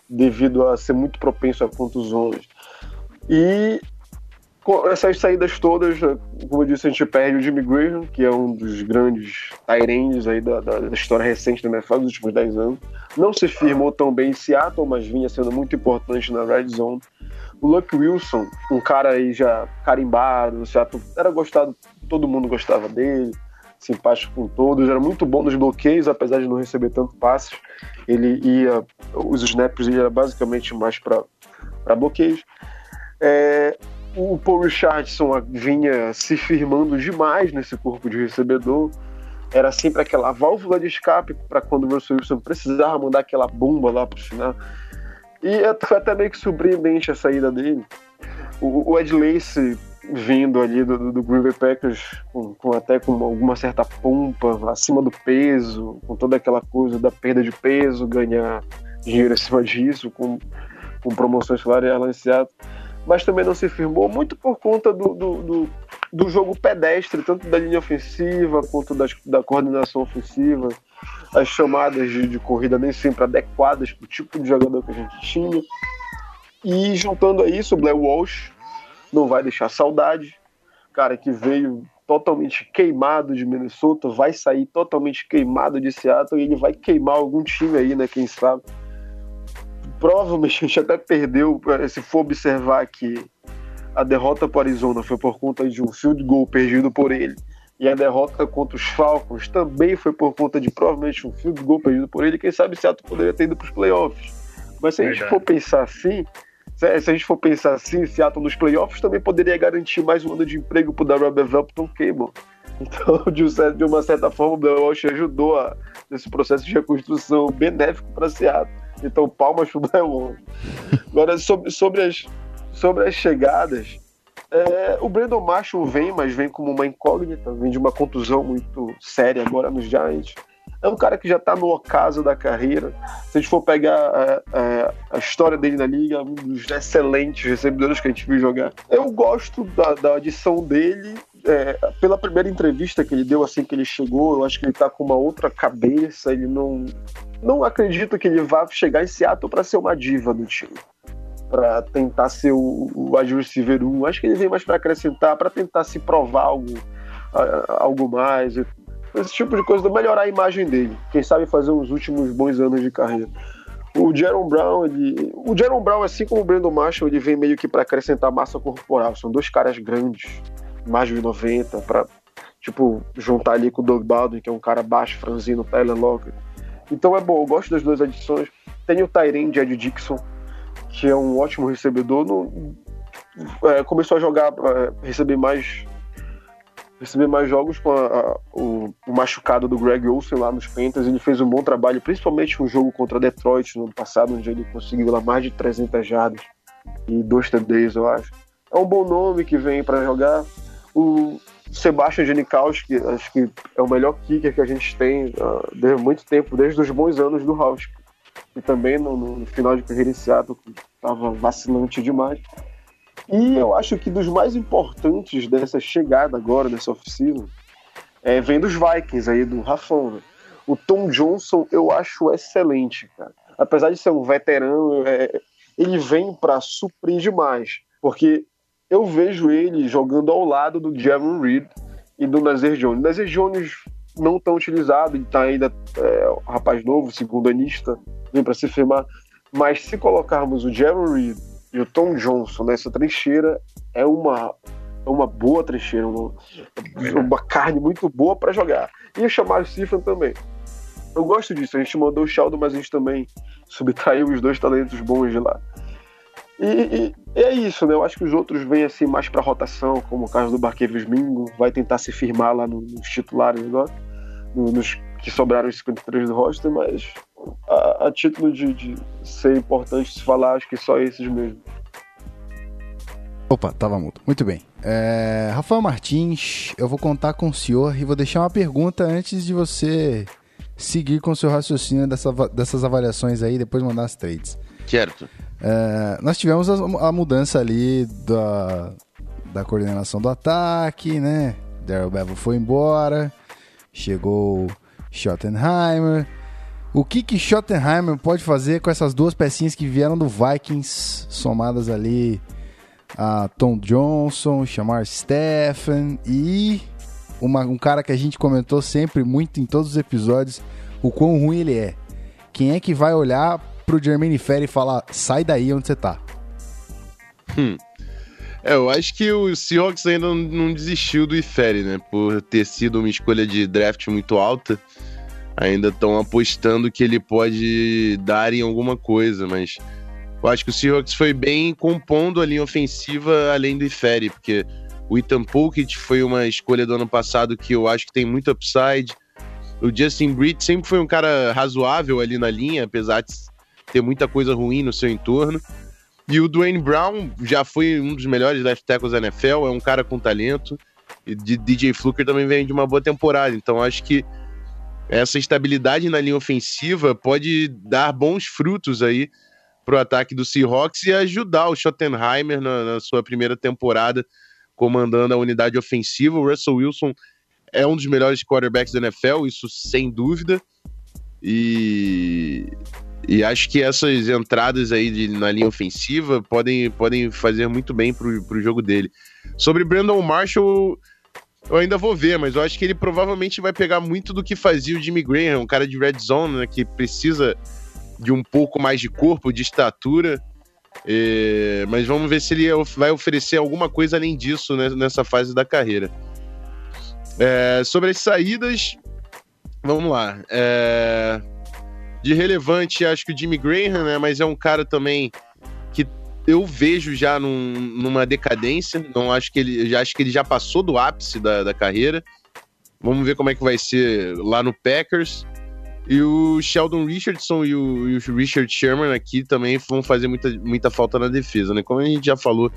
devido a ser muito propenso a contusões. E com essas saídas todas, como eu disse, a gente perde o Jimmy Graham, que é um dos grandes Tyrands aí da, da, da, história recente da NFL dos últimos 10 anos. Não se firmou tão bem em Seattle, mas vinha sendo muito importante na Red Zone. O Luck Wilson, um cara aí já carimbado Seattle, era gostado, todo mundo gostava dele, simpático com todos, era muito bom nos bloqueios, apesar de não receber tanto passes. Ele ia, os snaps ele era basicamente mais para bloqueios. É, o Paul Richardson vinha se firmando demais nesse corpo de recebedor. Era sempre aquela válvula de escape para quando o Russell Wilson precisava mandar aquela bomba lá para o final. E é, foi até meio que surpreendente a saída dele. O, o Ed Lace vindo ali do, do Green Bay Packers com, com, até com alguma certa pompa, acima do peso, com toda aquela coisa da perda de peso, ganhar dinheiro acima disso, com, com promoções salariais. Mas também não se firmou muito por conta do, do, do, do jogo pedestre, tanto da linha ofensiva quanto das, da coordenação ofensiva as chamadas de, de corrida nem sempre adequadas para o tipo de jogador que a gente tinha. E juntando a isso, o Blair Walsh não vai deixar saudade. Cara que veio totalmente queimado de Minnesota, vai sair totalmente queimado de Seattle e ele vai queimar algum time aí, né? Quem sabe. provavelmente a gente até perdeu, se for observar que a derrota para Arizona foi por conta de um field goal perdido por ele. E a derrota contra os Falcons também foi por conta de provavelmente um field goal perdido por ele. Quem sabe Seattle poderia ter ido para os playoffs. Mas se a gente for pensar assim, se se a gente for pensar assim, Seattle nos playoffs também poderia garantir mais um ano de emprego para o Darrell Bevelton Cable. Então, de, um certo- de uma certa forma, o Bill Walsh ajudou a, nesse processo de reconstrução benéfico para Seattle. Então, palmas para o Bill Walsh. Agora, sobre, sobre, as, sobre as chegadas, é, o Brandon Marshall vem, mas vem como uma incógnita, vem de uma contusão muito séria agora nos Giants. É um cara que já está no ocaso da carreira. Se a gente for pegar é, é, a história dele na liga, um dos excelentes recebedores que a gente viu jogar. Eu gosto da, da adição dele. é, pela primeira entrevista que ele deu assim que ele chegou, eu acho que ele tá com uma outra cabeça. Ele não, não acredito que ele vá chegar em Seattle para ser uma diva do time para tentar ser o, o wide receiver 1. Acho que ele vem mais para acrescentar, para tentar se provar algo, algo mais. Esse tipo de coisa, melhorar a imagem dele. Quem sabe fazer os últimos bons anos de carreira. O Jaron Brown, ele. O Jaron Brown, assim como o Brandon Marshall, ele vem meio que para acrescentar massa corporal. São dois caras grandes, mais de 90, para tipo, juntar ali com o Doug Baldwin, que é um cara baixo, franzino, Tyler Lockett. Então é bom, eu gosto das duas adições. Tem o Tyrene de Ed Dixon, que é um ótimo recebedor. É, começou a jogar, é, receber mais receber mais jogos com a- a- o, o machucado do Greg Olsen lá nos Panthers. Ele fez um bom trabalho, principalmente um jogo contra Detroit no ano passado, onde ele conseguiu lá mais de 300 jardas e dois TDs, eu acho. É um bom nome que vem para jogar. O Sebastian Janikowski, acho que é o melhor kicker que a gente tem ah, desde muito tempo, desde os bons anos do House. E também no, no final de carreira em Seattle, estava vacilante demais. E eu acho que dos mais importantes dessa chegada agora, dessa oficina, é, vem dos Vikings aí, do Rafão. né? O Tom Johnson eu acho excelente, cara. Apesar de ser um veterano, é, ele vem para suprir demais. Porque eu vejo ele jogando ao lado do Javon Reed e do Nazir Jones. Nazir Jones não tão utilizado, ele tá ainda é, rapaz novo, segundo anista, vem para se firmar. Mas se colocarmos o Javon Reed e o Tom Johnson nessa trincheira, é uma, é uma boa trincheira, uma, uma carne muito boa para jogar. E chamar o Sifan também. Eu gosto disso, a gente mandou o Sheldon, mas a gente também subtraiu os dois talentos bons de lá. E, e- e é isso, né? Eu acho que os outros vêm assim mais para rotação, como o caso do Barqueiros Mingo, vai tentar se firmar lá no- nos titulares agora, no- nos que sobraram os 53 do roster, mas a, a título de, de ser importante se falar, acho que só esses mesmo.
Opa, tava mudo. Muito bem. É, Rafael Martins, eu vou contar com o senhor e vou deixar uma pergunta antes de você seguir com o seu raciocínio dessa, dessas avaliações aí, depois mandar as trades.
Certo.
É, nós tivemos a, a mudança ali da, da coordenação do ataque, né? Daryl Bevel foi embora, chegou Schottenheimer. O que que Schottenheimer pode fazer com essas duas pecinhas que vieram do Vikings, somadas ali a Tom Johnson, Shamar Stephen e uma- um cara que a gente comentou sempre muito em todos os episódios, o quão ruim ele é. Quem é que vai olhar pro Jermaine Ferry e falar, sai daí onde você tá?
É, eu acho que o Seahawks ainda não, desistiu do Ifere, né? Por ter sido uma escolha de draft muito alta. Ainda estão apostando que ele pode dar em alguma coisa, mas eu acho que o Seahawks foi bem compondo a linha ofensiva além do Ifere, porque o Ethan Pulkit foi uma escolha do ano passado que eu acho que tem muito upside. O Justin Britt sempre foi um cara razoável ali na linha, apesar de ter muita coisa ruim no seu entorno. E o Dwayne Brown já foi um dos melhores left tackles da NFL, é um cara com talento. E DJ Fluker também vem de uma boa temporada. Então acho que essa estabilidade na linha ofensiva pode dar bons frutos aí pro ataque do Seahawks e ajudar o Schottenheimer na, na sua primeira temporada comandando a unidade ofensiva. O Russell Wilson é um dos melhores quarterbacks da NFL, isso sem dúvida. E e acho que essas entradas aí de- na linha ofensiva podem, podem fazer muito bem pro, pro jogo dele. Sobre Brandon Marshall, eu ainda vou ver, mas eu acho que ele provavelmente vai pegar muito do que fazia o Jimmy Graham, um cara de red zone, né, que precisa de um pouco mais de corpo, de estatura. É, mas vamos ver se ele of- vai oferecer alguma coisa além disso né, nessa fase da carreira. É, sobre as saídas, vamos lá. É, de relevante, acho que o Jimmy Graham, né? Mas é um cara também que eu vejo já num- numa decadência. Não acho que ele, já acho que ele já passou do ápice da, da carreira. Vamos ver como é que vai ser lá no Packers. E o Sheldon Richardson e o, e o Richard Sherman aqui também vão fazer muita, muita falta na defesa, né? Como a gente já falou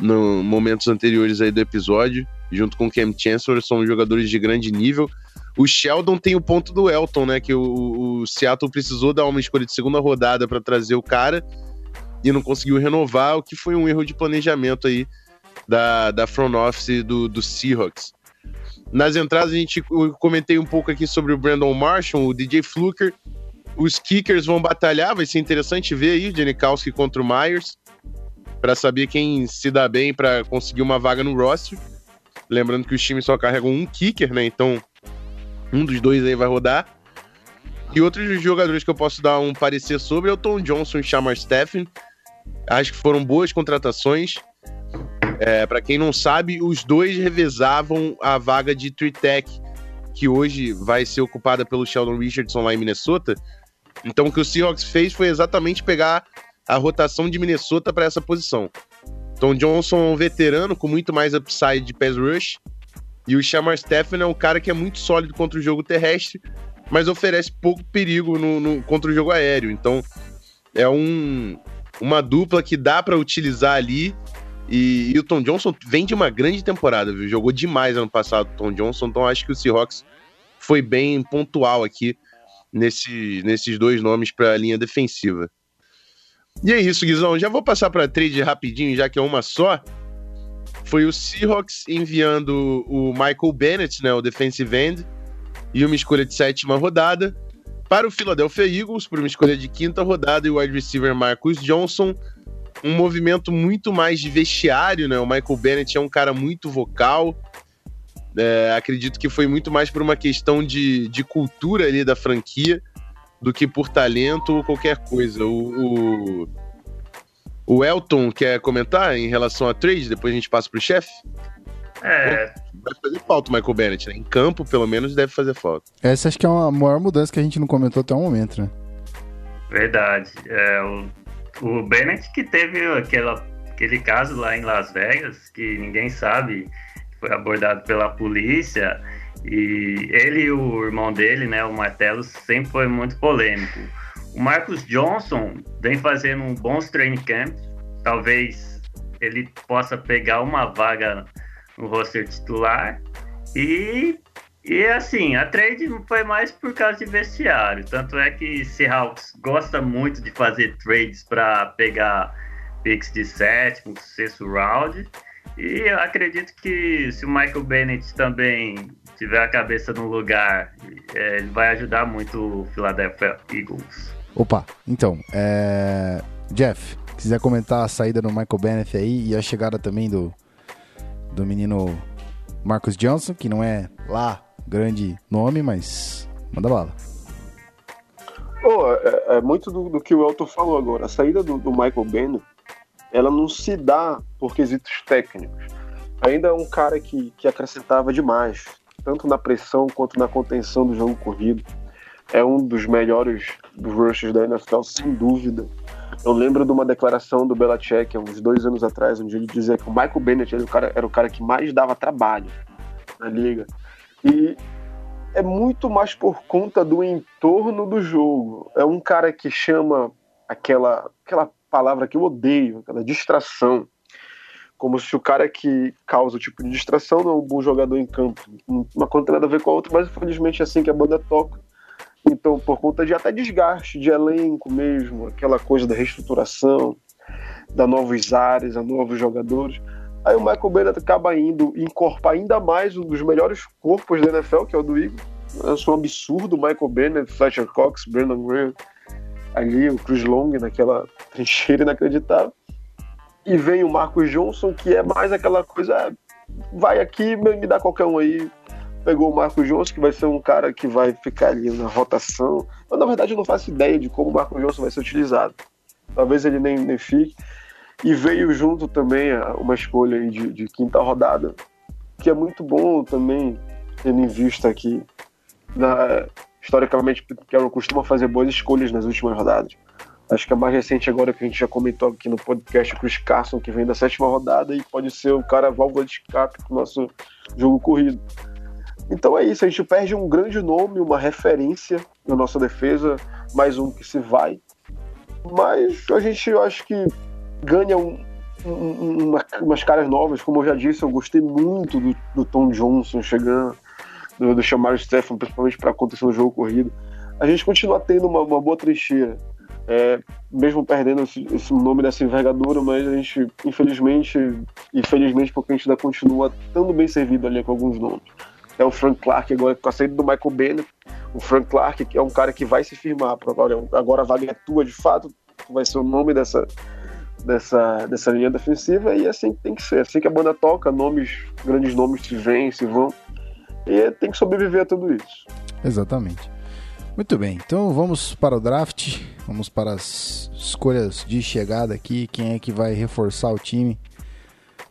no momentos anteriores aí do episódio, junto com o Cam Chancellor, são jogadores de grande nível. O Sheldon tem o ponto do Elton, né? Que o, o Seattle precisou dar uma escolha de segunda rodada para trazer o cara e não conseguiu renovar, o que foi um erro de planejamento aí da, da front office do, do Seahawks. Nas entradas, a gente comentei um pouco aqui sobre o Brandon Marshall, o DJ Fluker. Os kickers vão batalhar, vai ser interessante ver aí o Janikowski contra o Myers, para saber quem se dá bem para conseguir uma vaga no roster. Lembrando que os times só carregam um kicker, né? Então, um dos dois aí vai rodar. E outros jogadores que eu posso dar um parecer sobre é o Tom Johnson e o Shamar Steffen. Acho que foram boas contratações. É, para quem não sabe, os dois revezavam a vaga de Three Tech, que hoje vai ser ocupada pelo Sheldon Richardson lá em Minnesota. Então, o que o Seahawks fez foi exatamente pegar a rotação de Minnesota para essa posição. Tom Johnson é um veterano com muito mais upside de pass rush. E o Shamar Steffen é um cara que é muito sólido contra o jogo terrestre, mas oferece pouco perigo no, no- contra o jogo aéreo. Então, é um, uma dupla que dá para utilizar ali. E, e o Tom Johnson vem de uma grande temporada, viu? Jogou demais ano passado o Tom Johnson, então acho que o Seahawks foi bem pontual aqui nesse, nesses dois nomes para a linha defensiva. E é isso, Guizão. Já vou passar para trade rapidinho, já que é uma só. Foi o Seahawks enviando o Michael Bennett, né, o defensive end, e uma escolha de sétima rodada para o Philadelphia Eagles por uma escolha de quinta rodada e o wide receiver Marcus Johnson. Um movimento muito mais de vestiário, né? O Michael Bennett é um cara muito vocal. É, acredito que foi muito mais por uma questão de, de cultura ali da franquia do que por talento ou qualquer coisa. O, o, o Elton quer comentar em relação a trade? Depois a gente passa pro chefe?
É,
Vai fazer falta o Michael Bennett, né? Em campo, pelo menos, deve fazer falta.
Essa acho que é uma maior mudança que a gente não comentou até o momento, né?
verdade. É, o, o Bennett que teve aquela, aquele caso lá em Las Vegas, que ninguém sabe, foi abordado pela polícia, e ele e o irmão dele, né, o Martelo, sempre foi muito polêmico. O Marcus Johnson vem fazendo um bons training camps, talvez ele possa pegar uma vaga no roster titular, e e assim, a trade foi mais por causa de vestiário. Tanto é que Seahawks gosta muito de fazer trades para pegar picks de sétimo, sexto round. E eu acredito que se o Michael Bennett também tiver a cabeça no lugar, é, ele vai ajudar muito o Philadelphia Eagles.
Opa, então, é... Jeff, quiser comentar a saída do Michael Bennett aí e a chegada também do, do menino Marcus Johnson, que não é lá grande nome, mas manda bala.
Pô, é, é muito do, do que o Elton falou agora. A saída do, do Michael Bennett, ela não se dá por quesitos técnicos. Ainda é um cara que, que acrescentava demais, tanto na pressão quanto na contenção do jogo corrido. É um dos melhores rushes da NFL, sem dúvida. Eu lembro de uma declaração do Belichick, há uns dois anos atrás, onde ele dizia que o Michael Bennett era o cara, era o cara que mais dava trabalho na liga. E é muito mais por conta do entorno do jogo. É um cara que chama aquela, aquela palavra que eu odeio, aquela distração. Como se o cara que causa o tipo de distração não é um bom jogador em campo. Uma tem nada a ver com a outra, mas infelizmente é assim que a banda toca. Então, por conta de até desgaste de elenco mesmo, aquela coisa da reestruturação, da novos áreas, a novos jogadores. Aí o Michael Bennett acaba indo encorpar ainda mais um dos melhores corpos da NFL, que é o do Eagles. Eu sou um absurdo, Michael Bennett, Fletcher Cox, Brandon Graham, ali o Chris Long naquela trincheira inacreditável. E vem o Marcos Johnson, que é mais aquela coisa, ah, vai aqui, me dá qualquer um aí, pegou o Marco Johnson, que vai ser um cara que vai ficar ali na rotação. Mas na verdade eu não faço ideia de como o Marco Johnson vai ser utilizado. Talvez ele nem, nem fique. E veio junto também uma escolha de, de quinta rodada, que é muito bom também, tendo em vista que na, historicamente Carroll costuma fazer boas escolhas nas últimas rodadas. Acho que a mais recente agora que a gente já comentou aqui no podcast, o Chris Carson, que vem da sétima rodada e pode ser o cara válvula de escape pro nosso jogo corrido. Então é isso, a gente perde um grande nome, uma referência na nossa defesa, mais um que se vai. Mas a gente, eu acho que ganha um- um- uma- umas caras novas, como eu já disse, eu gostei muito do, do Tom Johnson chegando, do, do Shamar Stephen, principalmente para acontecer no jogo corrido. A gente continua tendo uma, uma boa trincheira, é, mesmo perdendo esse, esse nome dessa envergadura, mas a gente, infelizmente, e felizmente, porque a gente ainda continua estando bem servido ali com alguns nomes. É o Frank Clark agora com a saída do Michael Bennett. O Frank Clark que é um cara que vai se firmar. Agora, agora a vaga é tua de fato, vai ser o nome dessa, dessa, dessa linha defensiva e é assim tem que ser. Assim que a banda toca, nomes, grandes nomes se vêm, se vão. E tem que sobreviver a tudo isso.
Exatamente. Muito bem, então vamos para o draft, vamos para as escolhas de chegada aqui, quem é que vai reforçar o time.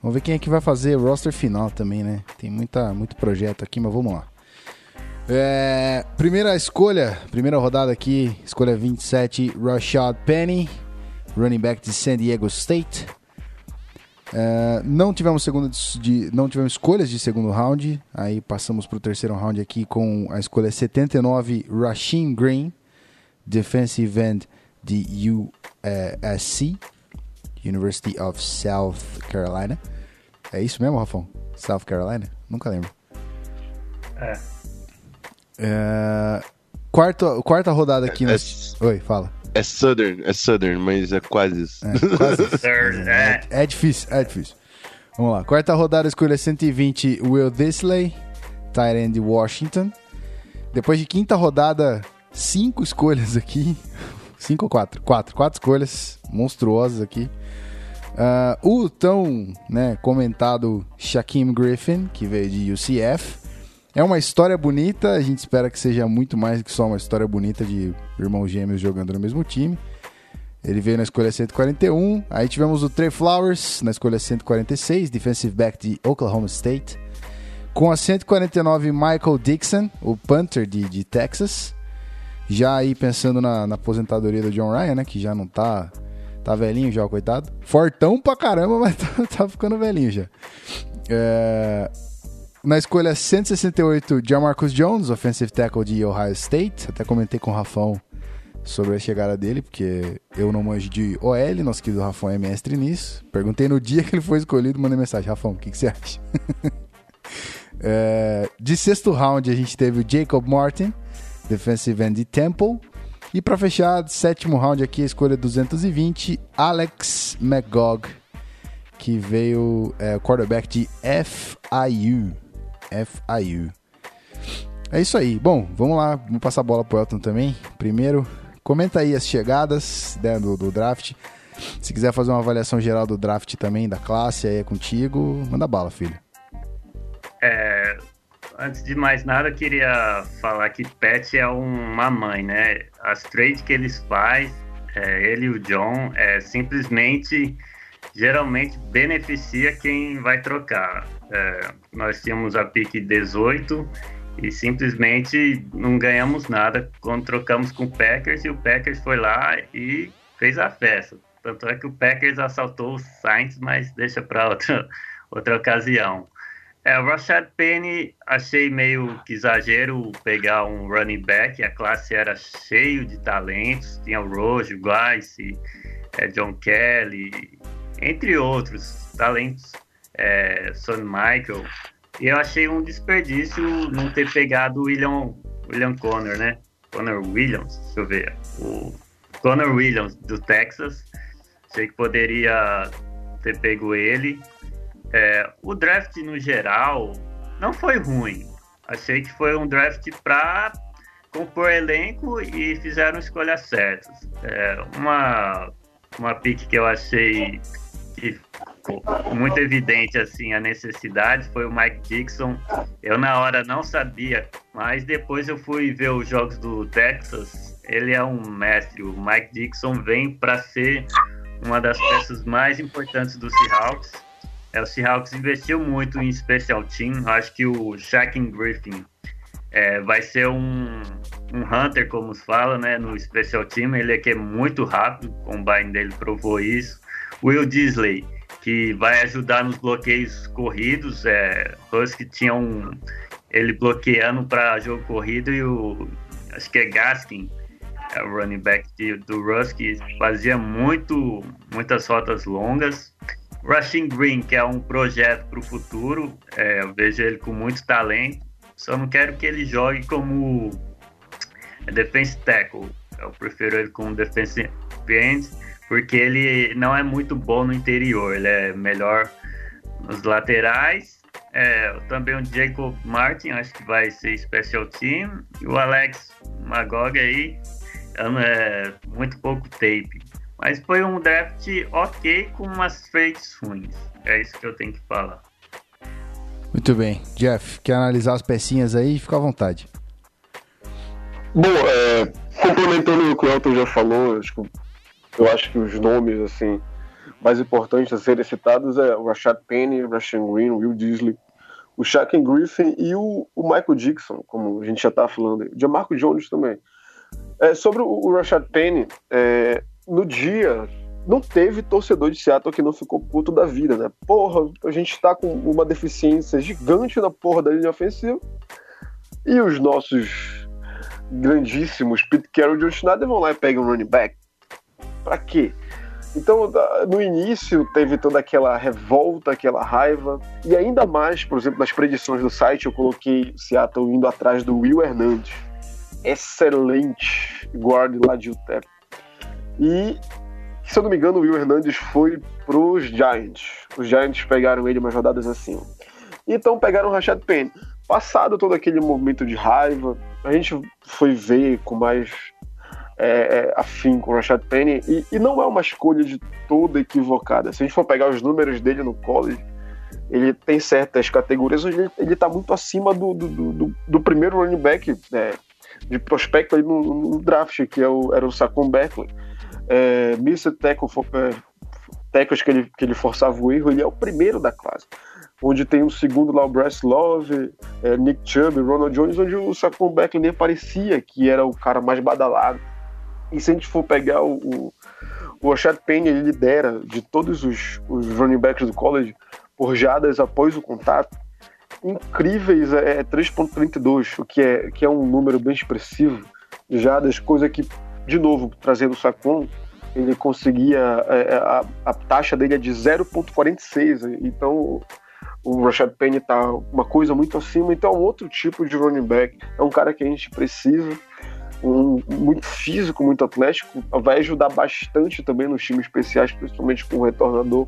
Vamos ver quem é que vai fazer o roster final também, né? Tem muita, muito projeto aqui, mas vamos lá. É, primeira escolha, primeira rodada aqui, escolha 27, Rashad Penny, running back de San Diego State. É, não tivemos segunda de, não tivemos escolhas de segundo round. Aí passamos para o terceiro round aqui com a escolha 79, Rasheem Green, defensive end de USC, University of South Carolina. É isso mesmo, Rafão? South Carolina? Nunca lembro.
É.
É, quarta, quarta rodada aqui.
É,
nós- Oi, fala.
É Southern, é Southern, mas é quase isso.
É, quase.
Third, é.
É difícil, é difícil. Vamos lá. Quarta rodada, escolha 120, Will Disley, tight end de Washington. Depois de quinta rodada, cinco escolhas aqui. Cinco ou quatro? Quatro. Quatro escolhas monstruosas aqui. Ah, o tão né, comentado Shaquem Griffin, que veio de UCF. É uma história bonita, a gente espera que seja muito mais que só uma história bonita de irmãos gêmeos jogando no mesmo time. Ele veio na escolha 141. Aí tivemos o Trey Flowers na escolha 146, defensive back de Oklahoma State. Com a 149, Michael Dixon, o punter de, de Texas. Já aí pensando na, na aposentadoria do John Ryan, né? Que já não tá. Tá velhinho já, coitado. Fortão pra caramba, mas tá, tá ficando velhinho já. É, na escolha 168, Jamarcus Jones, offensive tackle de Ohio State. Até comentei com o Rafão sobre a chegada dele, porque eu não manjo de OL, nosso querido Rafão é mestre nisso. Perguntei no dia que ele foi escolhido, mandei mensagem. Rafão, o que, que você acha? É, de sexto round, a gente teve o Jacob Martin, defensive end de Temple. E para fechar, sétimo round aqui, a escolha 220, Alex McGog, que veio é, quarterback de FIU. FIU. É isso aí. Bom, vamos lá. Vamos passar a bola pro Elton também. Primeiro, comenta aí as chegadas né, do, do draft. Se quiser fazer uma avaliação geral do draft também, da classe, aí é contigo. Manda bala, filho.
É, antes de mais nada, queria falar que Pet é uma mãe, né? As trades que eles fazem, é, ele e o John, é simplesmente, geralmente beneficia quem vai trocar. É, nós tínhamos a pique 18 e simplesmente não ganhamos nada quando trocamos com o Packers e o Packers foi lá e fez a festa. Tanto é que o Packers assaltou o Saints, mas deixa para outra, outra ocasião. É, o Rashad Penny, achei meio que exagero pegar um running back. A classe era cheio de talentos. Tinha o Rojo, o Guice, é, John Kelly, entre outros talentos. É, Son Michael. E eu achei um desperdício não ter pegado o William, William Connor, né? Connor Williams, deixa eu ver. O Connor Williams, do Texas. Achei que poderia ter pego ele. É, o draft no geral não foi ruim. Achei que foi um draft para compor elenco e fizeram escolhas certas. É, uma, uma pick que eu achei que muito evidente assim a necessidade foi o Mike Dixon. Eu na hora não sabia, mas depois eu fui ver os jogos do Texas. Ele é um mestre. O Mike Dixon vem para ser uma das peças mais importantes do Seahawks. É, o Seahawks investiu muito em special team. Acho que o Shaquem Griffin é, vai ser um, um hunter, como se fala, né, no special team. Ele aqui é muito rápido, o combine dele provou isso. Will Disley, que vai ajudar nos bloqueios corridos. É, Husky tinha um ele bloqueando para jogo corrido e o acho que é Gaskin, é o running back de, do que fazia muito muitas rotas longas. Rushing Green, que é um projeto para o futuro, é, eu vejo ele com muito talento. Só não quero que ele jogue como defense tackle. Eu prefiro ele como defensive end porque ele não é muito bom no interior, ele é melhor nos laterais. É, também o Jacob Martin, acho que vai ser special team. E o Alex Magog aí, é muito pouco tape. Mas foi um draft ok com umas feitas ruins. É isso que eu tenho que falar.
Muito bem. Jeff, quer analisar as pecinhas aí? Fica à vontade.
Bom, é, complementando o que o Elton já falou, acho que eu acho que os nomes assim mais importantes a serem citados é o Rashad Penny, o Rashan Green, o Will Disley, o Shaquem Griffin e o, o, Michael Dixon, como a gente já está falando, o Jamarco Jones também. É, sobre o, o Rashad Penny, é, no dia não teve torcedor de Seattle que não ficou puto da vida, né? Porra, a gente tá com uma deficiência gigante na porra da linha ofensiva e os nossos grandíssimos Pete Carroll e John Schneider vão lá e pegam um running back. Pra quê? Então, no início, teve toda aquela revolta, aquela raiva, e ainda mais, por exemplo, nas predições do site, eu coloquei Seattle indo atrás do Will Hernandes. Excelente guarda lá de UTEP. E, se eu não me engano, o Will Hernandes foi pros Giants. Os Giants pegaram ele umas rodadas assim. Então pegaram o Rashad Penny. Passado todo aquele momento de raiva, a gente foi ver com mais é, é, afim com o Rashad Penny e, e, não é uma escolha de toda equivocada. Se a gente for pegar os números dele no college, ele tem certas categorias onde ele, ele tá muito acima do, do, do, do primeiro running back é, de prospecto aí no, no, draft, que é o, era o Saquon Berkeley. É, Mr. Tackle, é, tackles que ele, que ele forçava o erro, ele é o primeiro da classe onde tem um segundo lá, o Bryce Love, é, Nick Chubb, Ronald Jones, onde o Saquon Berkeley nem parecia que era o cara mais badalado. E se a gente for pegar o, o, o Rashad Penny, ele lidera de todos os, os running backs do college por jadas após o contato. Incríveis é 3.32, o que é, que é um número bem expressivo jadas, coisa que, de novo, trazendo o Sacon, ele conseguia, é, a, a taxa dele é de 0.46, então o Rashad Penny tá uma coisa muito acima, então é um outro tipo de running back, é um cara que a gente precisa, um, muito físico, muito atlético, vai ajudar bastante também nos times especiais, principalmente com o retornador.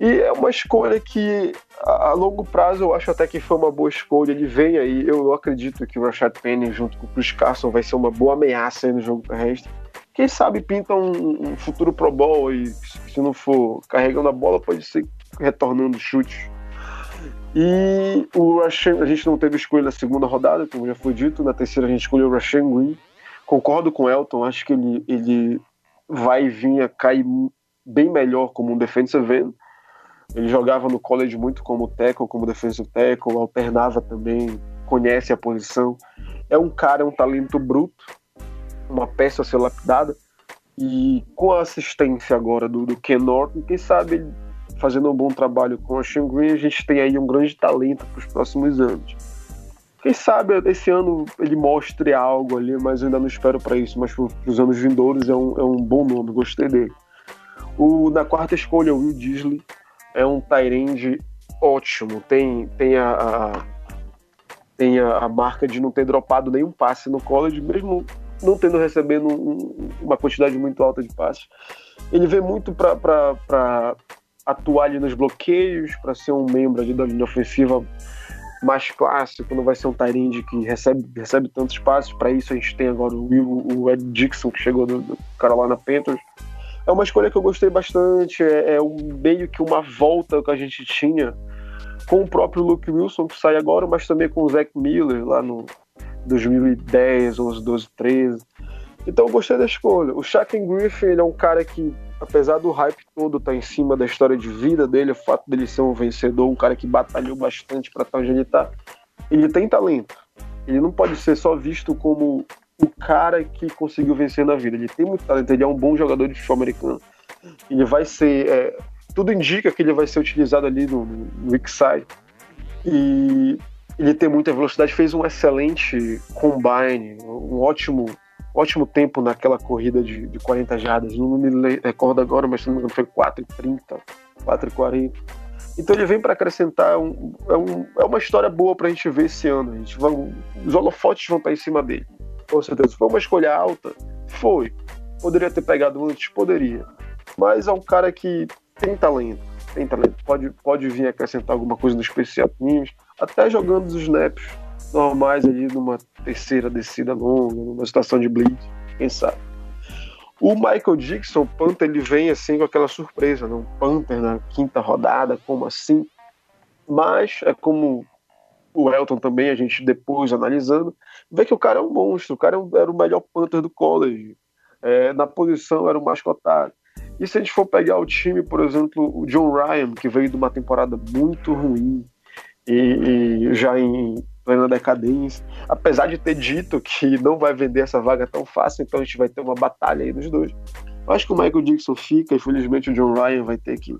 E é uma escolha que, a, longo prazo, eu acho até que foi uma boa escolha. Ele vem aí, eu, acredito que o Rashad Penny, junto com o Chris Carson, vai ser uma boa ameaça no jogo terrestre. Quem sabe pinta um, um futuro Pro Bowl e, se não for carregando a bola, pode ser retornando chute. E o Rashan, a gente não teve escolha na segunda rodada, como já foi dito. Na terceira a gente escolheu o Rashan Green. Concordo com o Elton, acho que ele, ele vai vir a cair bem melhor como um defensive end. Ele jogava no college muito como tackle, como defensive tackle, alternava também, conhece a posição. É um cara, é um talento bruto, uma peça a ser lapidada. E com a assistência agora do, do Ken Norton, quem sabe fazendo um bom trabalho com o Sean a gente tem aí um grande talento para os próximos anos. Quem sabe esse ano ele mostre algo ali, mas ainda não espero para isso. Mas para os anos vindouros é um, é um bom nome, gostei dele. O, na quarta escolha, o Will Disley é um Tyrande ótimo. Tem, tem, a, a, tem a, a, marca de não ter dropado nenhum passe no college, mesmo não tendo recebendo um, uma quantidade muito alta de passes. Ele vem muito para atuar ali nos bloqueios, para ser um membro ali da linha ofensiva mais clássico, não vai ser um Tyrande que recebe, recebe tantos passes. Para isso a gente tem agora o, Will, o Ed Dixon, que chegou do, do Carolina Panthers. é uma escolha que eu gostei bastante. É, é um, meio que uma volta que a gente tinha com o próprio Luke Wilson, que sai agora, mas também com o Zack Miller lá no 2010, 11, 12, 13. Então eu gostei da escolha. O Shaquem Griffin ele é um cara que, apesar do hype todo estar tá em cima da história de vida dele, o fato dele ser um vencedor, um cara que batalhou bastante para estar onde ele está, ele tem talento. Ele não pode ser só visto como o cara que conseguiu vencer na vida. Ele tem muito talento, ele é um bom jogador de futebol americano. Ele vai ser. É, tudo indica que ele vai ser utilizado ali no, no side. E ele tem muita velocidade, fez um excelente combine, um ótimo, ótimo tempo naquela corrida de, de 40 jardas. Não me recordo agora, mas se não me engano foi 4,30, 4,40. Então ele vem para acrescentar um, é, um, é, uma história boa para a gente ver esse ano. A gente vai, os holofotes vão estar em cima dele. Com certeza. Foi uma escolha alta? Foi. Poderia ter pegado antes? Poderia. Mas é um cara que tem talento. Tem talento. Pode, pode vir acrescentar alguma coisa no especial teams, até jogando os snaps normais ali numa terceira descida longa, numa situação de blitz, quem sabe. O Michael Dixon, Panther, ele vem assim com aquela surpresa, né? um Panther na quinta rodada, como assim? Mas é como o Elton também, a gente depois analisando, vê que o cara é um monstro, o cara é era o melhor Panther do college, é, na posição era o mais. E se a gente for pegar o time, por exemplo, o John Ryan, que veio de uma temporada muito ruim e, e já em plena decadência, apesar de ter dito que não vai vender essa vaga tão fácil, então a gente vai ter uma batalha aí dos dois. Eu acho que o Michael Dixon fica, infelizmente o John Ryan vai ter que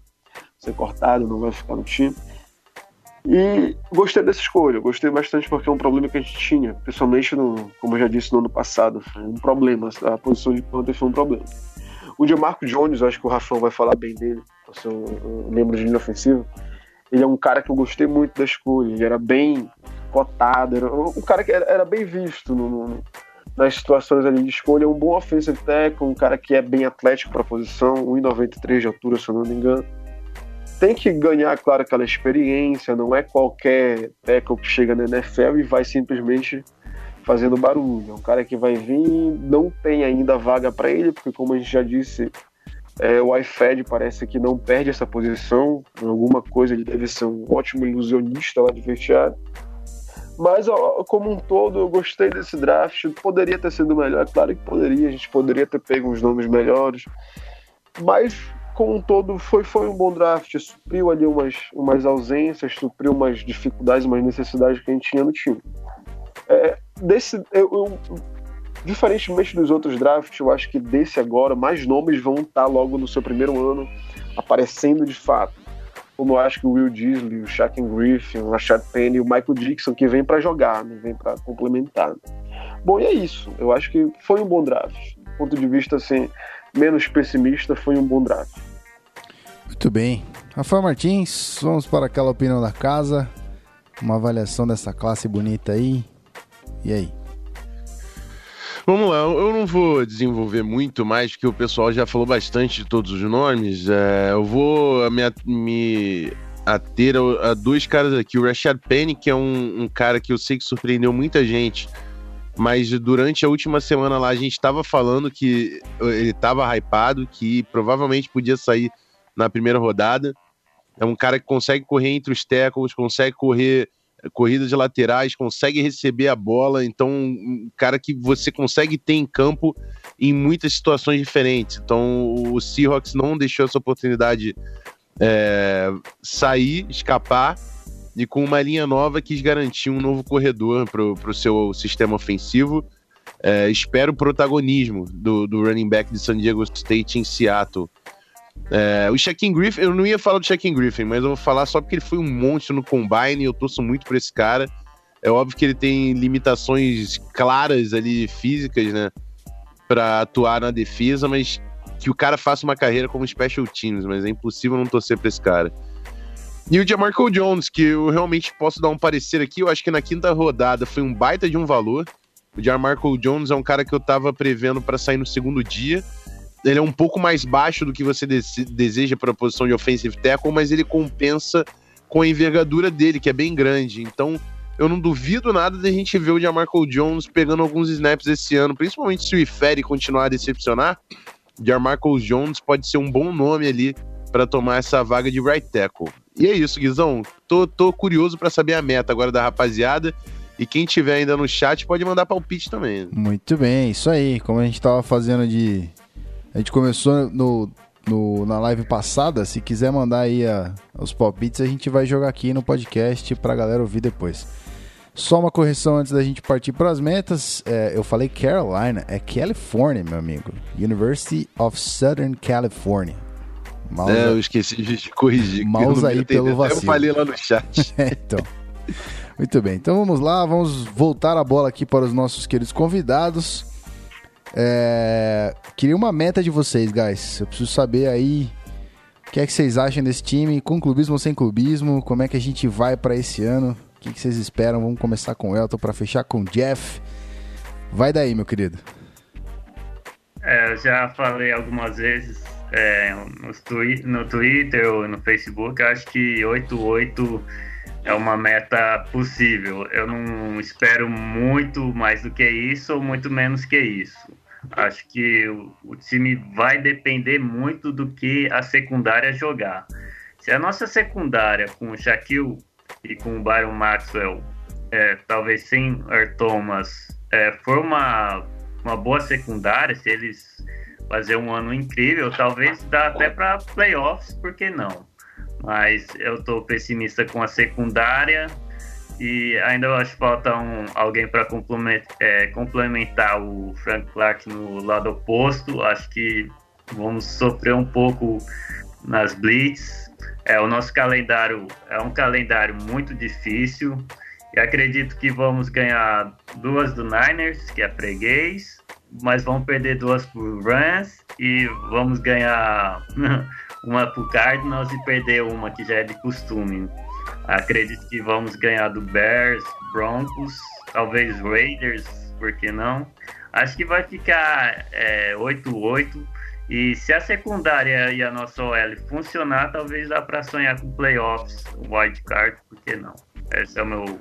ser cortado, não vai ficar no time. E gostei dessa escolha, gostei bastante porque é um problema que a gente tinha, principalmente no, como eu já disse no ano passado, um problema, a posição de Panther foi um problema. O Marco Jones, eu acho que o Rafão vai falar bem dele, ser um, um membro de linha ofensiva. Ele é um cara que eu gostei muito da escolha, ele era bem cotado, era um cara que era, era bem visto no, no, nas situações ali de escolha, um bom offensive tackle, um cara que é bem atlético para a posição, 1,93 de altura, se eu não me engano. Tem que ganhar, claro, aquela experiência, não é qualquer tackle que chega na NFL e vai simplesmente fazendo barulho. É um cara que vai vir, não tem ainda vaga para ele, porque como a gente já disse, é, o iFed parece que não perde essa posição. Alguma coisa ele deve ser um ótimo ilusionista lá de vestiário. Mas ó, como um todo, eu gostei desse draft. Poderia ter sido melhor, claro que poderia. A gente poderia ter pego uns nomes melhores. Mas como um todo, foi, foi um bom draft, supriu ali umas, umas ausências, supriu umas dificuldades, umas necessidades que a gente tinha no time. É, desse, eu, eu, diferentemente dos outros drafts, eu acho que desse agora, mais nomes vão estar logo no seu primeiro ano aparecendo de fato. Como eu acho que o Will Disley, o Shaquem Griffin, o Rashad Penny e o Michael Dixon, que vem para jogar, não vem para complementar. Bom, e é isso. Eu acho que foi um bom draft. Do ponto de vista assim, menos pessimista, foi um bom draft.
Muito bem. Rafael Martins, vamos para aquela opinião da casa. Uma avaliação dessa classe bonita aí. E aí?
Vamos lá, eu não vou desenvolver muito mais, porque o pessoal já falou bastante de todos os nomes. É, eu vou me, me ater a, a, dois caras aqui. O Rashad Penny, que é um, um cara que eu sei que surpreendeu muita gente mas durante a última semana lá a gente estava falando que ele estava hypado, que provavelmente podia sair na primeira rodada. É um cara que consegue correr entre os tackles, consegue correr corridas de laterais, consegue receber a bola, então um cara que você consegue ter em campo em muitas situações diferentes. Então o Seahawks não deixou essa oportunidade é, sair, escapar e com uma linha nova quis garantir um novo corredor para o seu sistema ofensivo. É, espero o protagonismo do, do running back de San Diego State em Seattle. É, o Shaquem Griffin, eu não ia falar do Shaquem Griffin, mas eu vou falar só porque ele foi um monstro no combine e eu torço muito por esse cara. É óbvio que ele tem limitações claras ali físicas, né, para atuar na defesa, mas que o cara faça uma carreira como special teams, mas é impossível não torcer para esse cara. E o Jamarco Jones, que eu realmente posso dar um parecer aqui, eu acho que na quinta rodada foi um baita de um valor. O Jamarco Jones é um cara que eu tava prevendo para sair no segundo dia. Ele é um pouco mais baixo do que você deseja para a posição de offensive tackle, mas ele compensa com a envergadura dele, que é bem grande. Então, eu não duvido nada da gente ver o Jamarco Jones pegando alguns snaps esse ano, principalmente se o Ifere continuar a decepcionar. Jarmarco Jones pode ser um bom nome ali para tomar essa vaga de right tackle. E é isso, Guizão. Tô, tô curioso para saber a meta agora da rapaziada. E quem tiver ainda no chat pode mandar palpite também.
Muito bem, isso aí. Como a gente tava fazendo de. A gente começou no, no- na live passada. Se quiser mandar aí a- os palpites, a gente vai jogar aqui no podcast pra galera ouvir depois. Só uma correção antes da gente partir para as metas. É, eu falei Carolina, é California, meu amigo. University of Southern California. Mal
É, eu esqueci de corrigir.
Mouse
não
aí pelo vacilo.
Eu falei lá no chat.
então. Muito bem, então vamos lá, vamos voltar a bola aqui para os nossos queridos convidados. É, Queria uma meta de vocês, guys. Eu preciso saber aí o que é que vocês acham desse time, com clubismo ou sem clubismo, como é que a gente vai para esse ano, o que, que vocês esperam. Vamos começar com o Elton para fechar com o Jeff. Vai daí, meu querido.
É, eu já falei algumas vezes é, nos twi- no Twitter ou no Facebook, acho que 8-8 é uma meta possível. Eu não espero muito mais do que isso ou muito menos que isso. Acho que o, o time vai depender muito do que a secundária jogar. Se a nossa secundária com o Shaquille e com o Byron Maxwell, é, talvez sem Earl Thomas, é, for uma uma boa secundária, se eles fazer um ano incrível, talvez dá até para playoffs, por que não? Mas eu tô pessimista com a secundária e ainda acho que falta um, alguém para complementar o Frank Clark no lado oposto. Acho que vamos sofrer um pouco nas blitz. É, o nosso calendário é um calendário muito difícil. E acredito que vamos ganhar duas do Niners, que é freguês, mas vamos perder duas pro Rams e vamos ganhar uma pro Cardinals e perder uma que já é de costume. Acredito que vamos ganhar do Bears, Broncos, talvez Raiders, por que não? Acho que vai ficar é, 8-8. E se a secundária e a nossa OL funcionar, talvez dá para sonhar com playoffs, wild card, por que não? Esse é o meu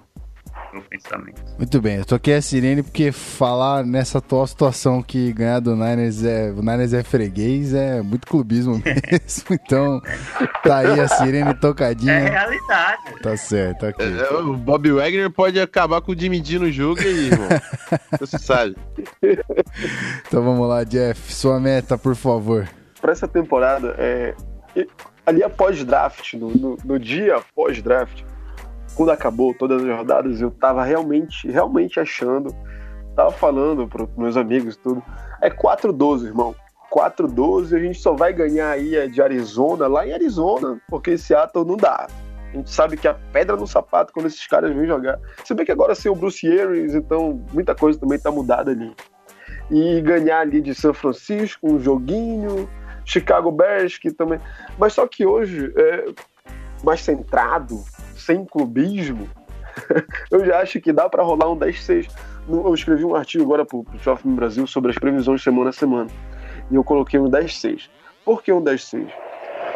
meu pensamento.
Muito bem, eu toquei a sirene porque falar nessa atual situação que ganhar do Niners é, o Niners é freguês é muito clubismo mesmo. Então, tá aí a sirene
É
tocadinha.
realidade.
Tá certo, ok.
É, o Bob Wagner pode acabar com o Jimmy D no jogo e aí, irmão. Você sabe.
Então vamos lá, Jeff, sua meta, por favor.
Pra essa temporada, é, ali após draft, no, no, no dia após draft, quando acabou todas as rodadas, eu tava realmente, realmente achando, tava falando pros meus amigos tudo, é 4-12, irmão. 4-12, a gente só vai ganhar aí de Arizona, lá em Arizona, porque Seattle não dá. A gente sabe que a pedra no sapato quando esses caras vêm jogar. Se bem que agora sem o Bruce Arians, então muita coisa também tá mudada ali. E ganhar ali de São Francisco, um joguinho, Chicago Bears, que também. Mas só que hoje, é, mais centrado, sem clubismo, eu já acho que dá para rolar um 10-6. No- Eu escrevi um artigo agora pro, pro Shopping Brasil sobre as previsões semana a semana. E eu coloquei um 10-6. Por que um 10-6?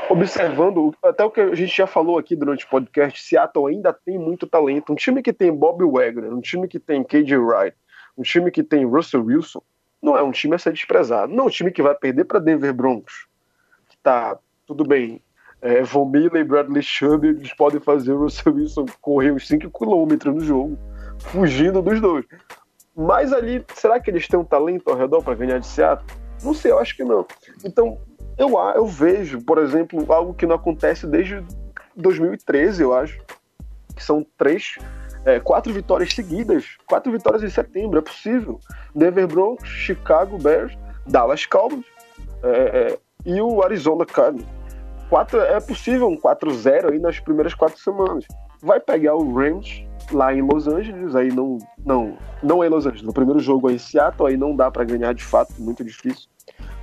Observando, até o que a gente já falou aqui durante o podcast, Seattle ainda tem muito talento. Um time que tem Bob Wagner, um time que tem KJ Wright, um time que tem Russell Wilson, não é um time a ser desprezado. Não é um time que vai perder para Denver Broncos. Que tá, tudo bem. É, Von Miller e Bradley Chubb eles podem fazer o Russell Wilson correr uns 5 km no jogo, fugindo dos dois. Mas ali, será que eles têm um talento ao redor para ganhar de Seattle? Não sei, eu acho que não. Então, eu, eu vejo, por exemplo, algo que não acontece desde 2013, eu acho, que são três, é, quatro vitórias seguidas, quatro vitórias em setembro, é possível. Denver Broncos, Chicago Bears, Dallas Cowboys é, é, e o Arizona Cardinals. Quatro, é possível um 4-0 aí nas primeiras quatro semanas. Vai pegar o Rams lá em Los Angeles, aí não, não, não é em Los Angeles, no primeiro jogo é em Seattle, aí não dá para ganhar de fato, muito difícil.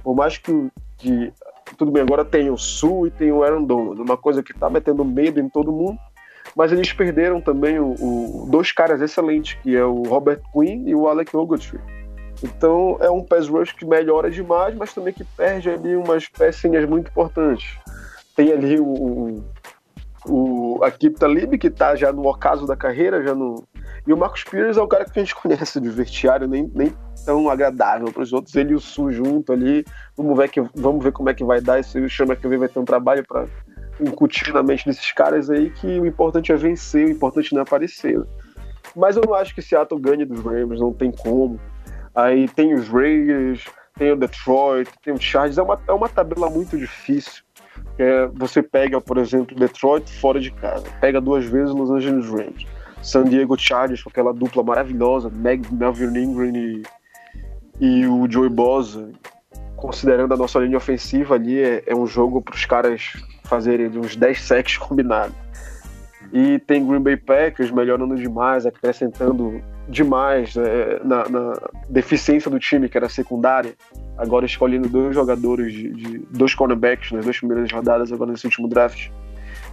Por mais que, que tudo bem, agora tem o Sul e tem o Aaron Donald, uma coisa que tá metendo medo em todo mundo, mas eles perderam também o, o- dois caras excelentes, que é o Robert Quinn e o Alec Ogletree. Então é um pass rush que melhora demais, mas também que perde ali umas pecinhas muito importantes. Tem ali o, o, o Akip Talib, que tá já no ocaso da carreira, já no. E o Marcos Pires é o cara que a gente conhece de vestiário, nem, nem tão agradável para os outros. Ele e o Su junto ali. Vamos ver, que, vamos ver como é que vai dar. Esse o Chama que vai ter um trabalho para incutir na mente desses caras aí que o importante é vencer, o importante não é aparecer. Mas eu não acho que Seattle ganhe dos Rams, não tem como. Aí tem os Raiders, tem o Detroit, tem o Chargers. É uma, é uma tabela muito difícil. É, você pega, por exemplo, Detroit fora de casa, pega duas vezes Los Angeles Rams, San Diego Chargers com aquela dupla maravilhosa, Meg, Melvin Ingram e, e o Joey Bosa. Considerando a nossa linha ofensiva ali, é, é um jogo para os caras fazerem uns 10 sacks combinados. E tem Green Bay Packers melhorando demais, acrescentando demais é, na, na, deficiência do time, que era secundária. Agora escolhendo dois jogadores, de, de dois cornerbacks nas duas primeiras rodadas, agora nesse último draft.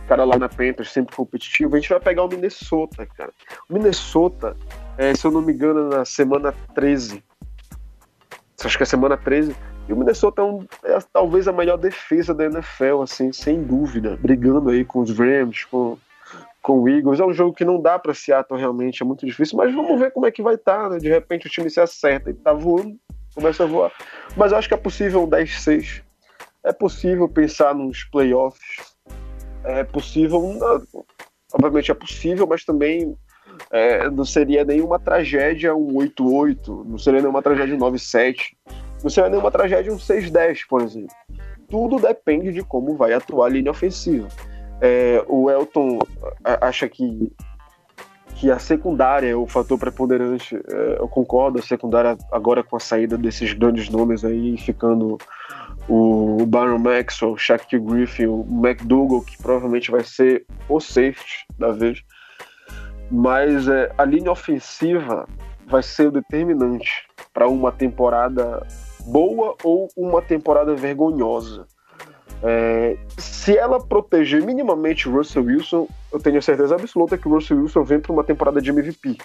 Cara lá na Panthers, sempre competitivo. A gente vai pegar o Minnesota, cara. O Minnesota, é, se eu não me engano, na semana 13. Acho que é semana 13. E o Minnesota é, um, é talvez a melhor defesa da NFL, assim, sem dúvida. Brigando aí com os Rams, com com o Eagles. É um jogo que não dá para Seattle realmente, é muito difícil, mas vamos ver como é que vai estar, tá, né? De repente o time se acerta e tá voando, começa a voar. Mas eu acho que é possível um 10-6. É possível pensar nos playoffs. É possível, obviamente é possível, mas também é, não seria nenhuma tragédia um 8-8, não seria nenhuma tragédia um 9-7, não seria nenhuma tragédia um 6-10, por exemplo. Tudo depende de como vai atuar a linha ofensiva. É, o Elton acha que, que a secundária é o fator preponderante. É, eu concordo, a secundária agora com a saída desses grandes nomes aí, ficando o Byron Maxwell, o Shaq Griffin, o McDougall, que provavelmente vai ser o safety da vez. Mas é, a linha ofensiva vai ser o determinante para uma temporada boa ou uma temporada vergonhosa. É, se ela proteger minimamente o Russell Wilson, eu tenho certeza absoluta que o Russell Wilson vem para uma temporada de MVP.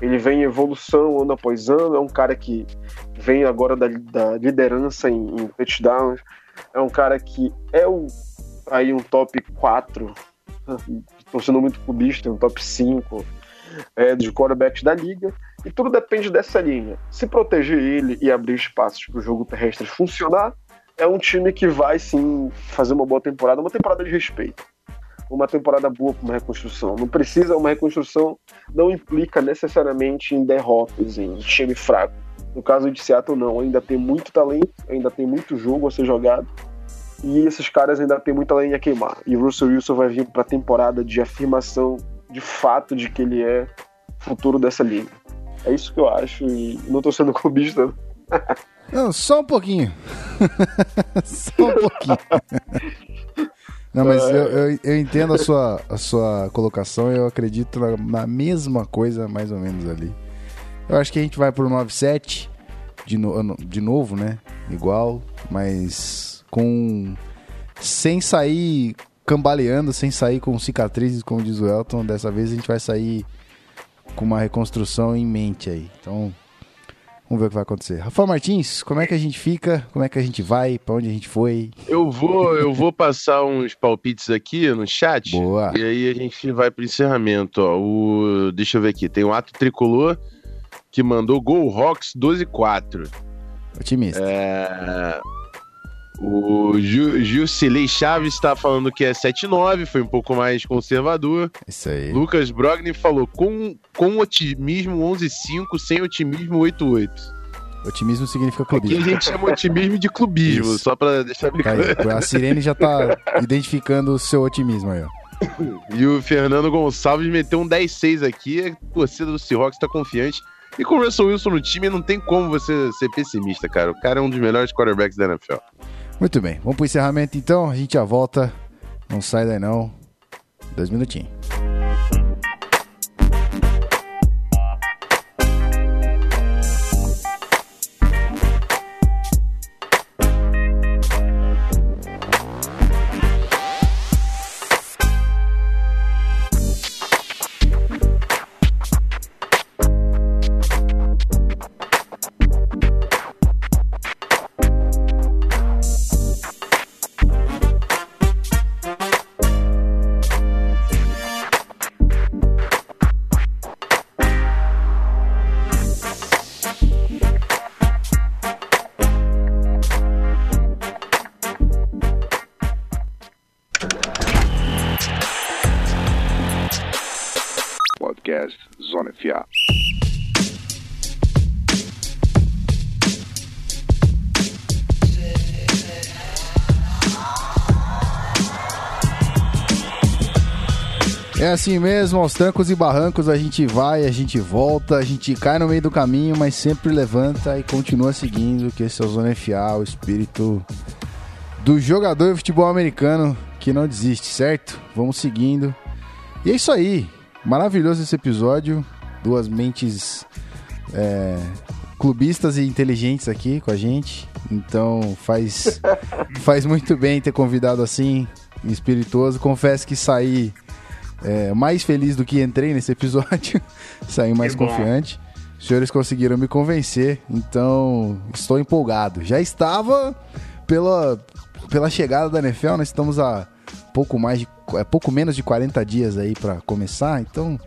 Ele vem em evolução ano após ano, é um cara que vem agora da, da liderança em, em touchdowns, é um cara que é o, aí um top 4, estou sendo muito clubista, um top 5 é, de quarterbacks da liga, e tudo depende dessa linha. Se proteger ele e abrir espaços para o jogo terrestre funcionar, é um time que vai sim fazer uma boa temporada, uma temporada de respeito. Uma temporada boa para uma reconstrução. Não precisa, uma reconstrução não implica necessariamente em derrotas, em time fraco. No caso de Seattle, não. Ainda tem muito talento, ainda tem muito jogo a ser jogado. E esses caras ainda tem muita lenha a queimar. E Russell Wilson vai vir para a temporada de afirmação de fato de que ele é futuro dessa liga. É isso que eu acho. E não estou sendo clubista.
Não, só um pouquinho. só um pouquinho. Não, mas eu, eu, eu, entendo a sua, a sua colocação eu acredito na, na, mesma coisa, mais ou menos ali. Eu acho que a gente vai pro 9-7 de, no, de novo, né? Igual, mas com. Sem sair cambaleando, sem sair com cicatrizes, como diz o Elton. Dessa vez a gente vai sair com uma reconstrução em mente aí. Então, Vamos ver o que vai acontecer. Rafael Martins, como é que a gente fica? Como é que a gente vai? Para onde a gente foi?
Eu vou, eu vou passar uns palpites aqui no chat.
Boa.
E aí a gente vai pro encerramento. Ó. O, deixa eu ver aqui. Tem o Ato Tricolor que mandou Gol Rocks 12-4.
Otimista.
É... O Gilcilei Chaves está falando que é 7-9, foi um pouco mais conservador.
Isso aí.
Lucas Brogni falou com, com otimismo 11-5, sem otimismo 8-8.
Otimismo significa clubismo.
Aqui a gente chama otimismo de clubismo,
Isso.
só pra deixar bem claro.
Tá a Sirene já tá identificando o seu otimismo aí, ó.
E o Fernando Gonçalves meteu um 10-6 aqui. A torcida do Seahawks tá confiante. E com o Russell Wilson no time, não tem como você ser pessimista, cara. O cara é um dos melhores quarterbacks da NFL.
Muito bem, vamos pro encerramento então. A gente já volta. Não sai daí não. Dois minutinhos.
Podcast Zona FA.
É assim mesmo, aos trancos e barrancos a gente vai, a gente volta, a gente cai no meio do caminho, mas sempre levanta e continua seguindo, que esse é o Zona FA, o espírito do jogador de futebol americano que não desiste, certo? Vamos seguindo. E é isso aí, maravilhoso esse episódio, duas mentes é, clubistas e inteligentes aqui com a gente, então faz, faz muito bem ter convidado assim, espirituoso. Confesso que saí é, mais feliz do que entrei nesse episódio. Saí mais confiante. Os senhores conseguiram me convencer, então estou empolgado. Já estava pela, pela chegada da NFL, nós estamos a pouco mais de é, pouco menos de 40 dias aí para começar, então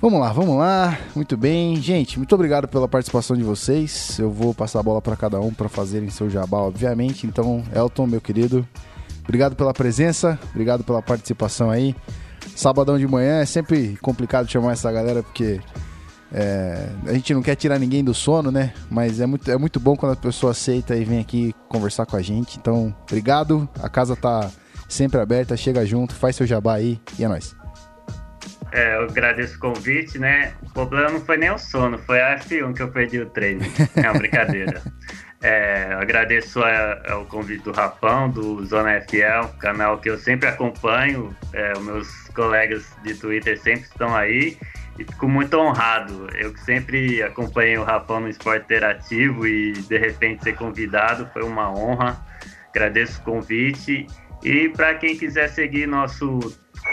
vamos lá, vamos lá. Muito bem, gente, muito obrigado pela participação de vocês. Eu vou passar a bola para cada um para fazerem seu jabá, obviamente. Então, Elton, meu querido, obrigado pela presença, obrigado pela participação aí. Sabadão de manhã é sempre complicado chamar essa galera porque é, a gente não quer tirar ninguém do sono, né? Mas é muito, é muito bom quando a pessoa aceita e vem aqui conversar com a gente. Então, obrigado. A casa tá sempre aberta. Chega junto, faz seu jabá aí e é nóis.
É, eu agradeço o convite, né? O problema não foi nem o sono, foi a F1 que eu perdi o treino. É uma brincadeira. É, agradeço a- ao convite do Rapão, do Zona FL, canal que eu sempre acompanho. É, meus colegas de Twitter sempre estão aí. E fico muito honrado. Eu que sempre acompanhei o Rapão no esporte interativo e de repente ser convidado foi uma honra. Agradeço o convite. E para quem quiser seguir nosso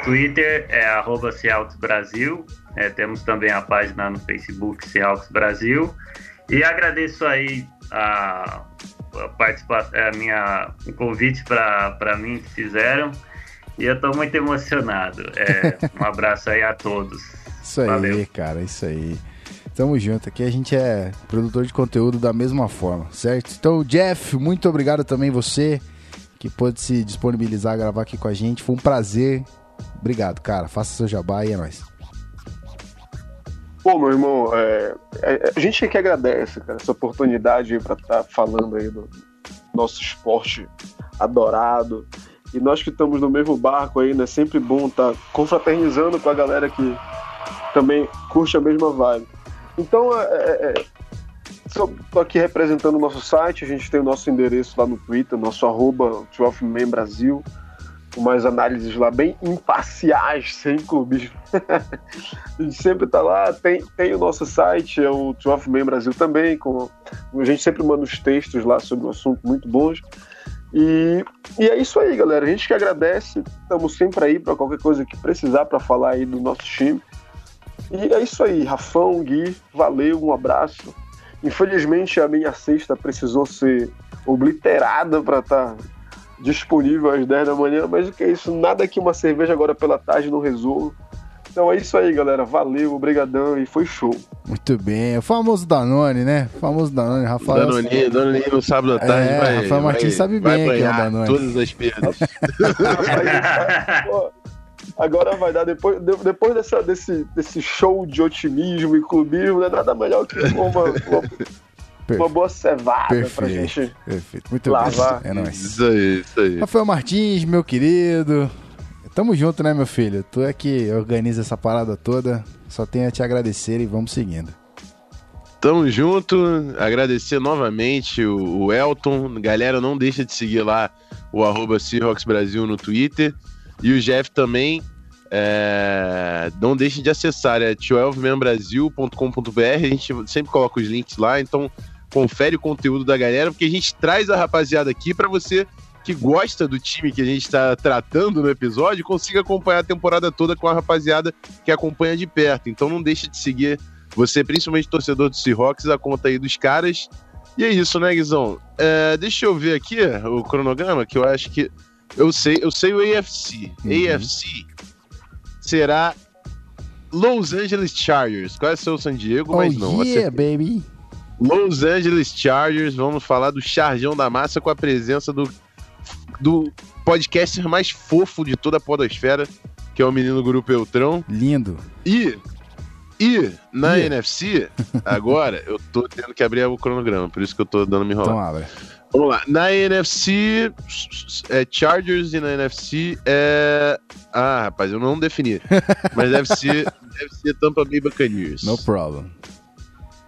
Twitter é arroba Seahawks Brasil. É, temos também a página no Facebook Seahawks Brasil. E agradeço aí a, a participação, a minha, o convite para mim que fizeram. E eu estou muito emocionado. É, um abraço aí a todos.
Isso aí,
Valeu.
cara, isso aí. Tamo junto. Aqui a gente é produtor de conteúdo da mesma forma, certo? Então, Jeff, muito obrigado também você que pôde se disponibilizar a gravar aqui com a gente. Foi um prazer. Obrigado, cara. Faça seu jabá e é nóis.
Pô, meu irmão, é, é- a gente que agradece, cara, essa oportunidade pra estar falando aí do nosso esporte adorado. E nós que estamos no mesmo barco aí, né? Sempre bom estar confraternizando com a galera que também curte a mesma vibe. Então, é, é, tô aqui representando o nosso site, a gente tem o nosso endereço lá no Twitter, nosso arroba 12man Brasil, com mais análises lá bem imparciais, sem clubismo. a gente sempre tá lá, tem, tem o nosso site, é o 12man Brasil também, com, a gente sempre manda os textos lá sobre o assunto muito bons. E, e é isso aí, galera. A gente que agradece, estamos sempre aí para qualquer coisa que precisar para falar aí do nosso time. E é isso aí, Rafão, Gui, valeu, um abraço. Infelizmente a minha sexta precisou ser obliterada para estar disponível às 10 da manhã, mas o que é isso? Nada que uma cerveja agora pela tarde não resolva. Então é isso aí, galera. Valeu, obrigadão e foi show.
Muito bem. O famoso Danone, né? O famoso Danone, Rafael.
Danoninho, Danoninho no sábado à tarde
É,
vai,
Rafael Martins
vai-
sabe
vai
bem que é o
banhar
Danone.
todas as perdas.
Agora vai dar, depois, de- depois dessa, desse, desse show de otimismo e clubismo, não é nada melhor que uma, uma, uma boa cevada pra
Perfeito.
gente.
Perfeito. Muito
Lavar.
bem. É nóis.
Isso aí, isso aí.
Rafael Martins, meu querido. Tamo junto, né, meu filho? Tu é que organiza essa parada toda. Só tenho a te agradecer e vamos seguindo.
Tamo junto, agradecer novamente o, Elton. Galera, não deixa de seguir lá o arroba Brasil no Twitter. E o Jeff também. é, não deixe de acessar, é 12manbrasil.com.br. A gente sempre coloca os links lá, então confere o conteúdo da galera, porque a gente traz a rapaziada aqui para você que gosta do time que a gente está tratando no episódio, consiga acompanhar a temporada toda com a rapaziada que acompanha de perto. Então não deixe de seguir você, principalmente torcedor do Seahawks, a conta aí dos caras. E é isso, né, Guizão? É, deixa eu ver aqui o cronograma, que eu acho que. Eu sei, eu sei o AFC.
Uhum.
AFC será Los Angeles Chargers. Qual é o seu San Diego?
Oh,
Mas não.
yeah,
acertei.
baby.
Los Angeles Chargers. Vamos falar do Charjão da Massa com a presença do, do podcaster mais fofo de toda a podosfera, que é o menino Grupo Eltrão.
Lindo.
E E na
Yeah.
NFC, agora, eu tô tendo que abrir o cronograma, por isso que eu tô dando me enrolar.
Então abre.
Vamos lá. Na NFC, é Chargers e na NFC é. Ah, rapaz, eu não defini. Mas deve ser, deve ser Tampa Bay Buccaneers.
No problem.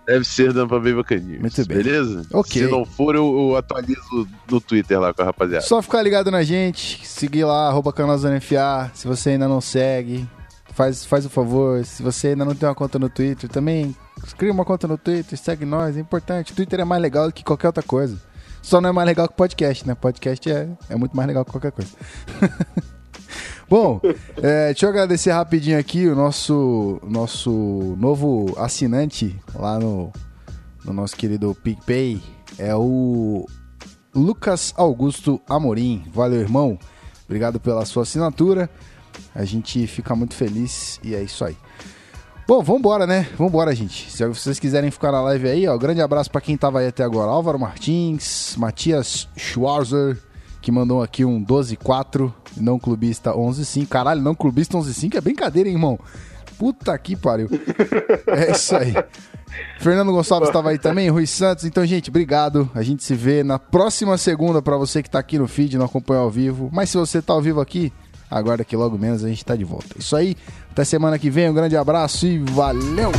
Deve ser Tampa Bay Buccaneers.
Muito bem.
Beleza?
Ok.
Se não for, eu, eu atualizo no Twitter lá com a rapaziada.
Só ficar ligado na gente, seguir lá, arroba canal Zona FA. Se você ainda não segue, faz, faz o favor. Se você ainda não tem uma conta no Twitter, também cria uma conta no Twitter, segue nós, é importante. Twitter é mais legal do que qualquer outra coisa. Só não é mais legal que podcast, né? Podcast é, é muito mais legal que qualquer coisa. Bom, é, deixa eu agradecer rapidinho aqui o nosso, nosso novo assinante lá no, no nosso querido PicPay. É o Lucas Augusto Amorim. Valeu, irmão. Obrigado pela sua assinatura. A gente fica muito feliz e é isso aí. Bom, vambora, né? Vambora, gente. Se vocês quiserem ficar na live aí, ó, grande abraço pra quem tava aí até agora. Álvaro Martins, Matias Schwarzer, que mandou aqui um 12-4, não clubista 11-5. Caralho, não clubista 11-5 é brincadeira, hein, irmão? Puta que pariu. É isso aí. Fernando Gonçalves estava aí também, Rui Santos. Então, gente, obrigado. A gente se vê na próxima segunda para você que tá aqui no feed, não acompanhou ao vivo. Mas se você tá ao vivo aqui, aguarda que logo menos a gente tá de volta. Isso aí, até semana que vem. Um grande abraço e valeu!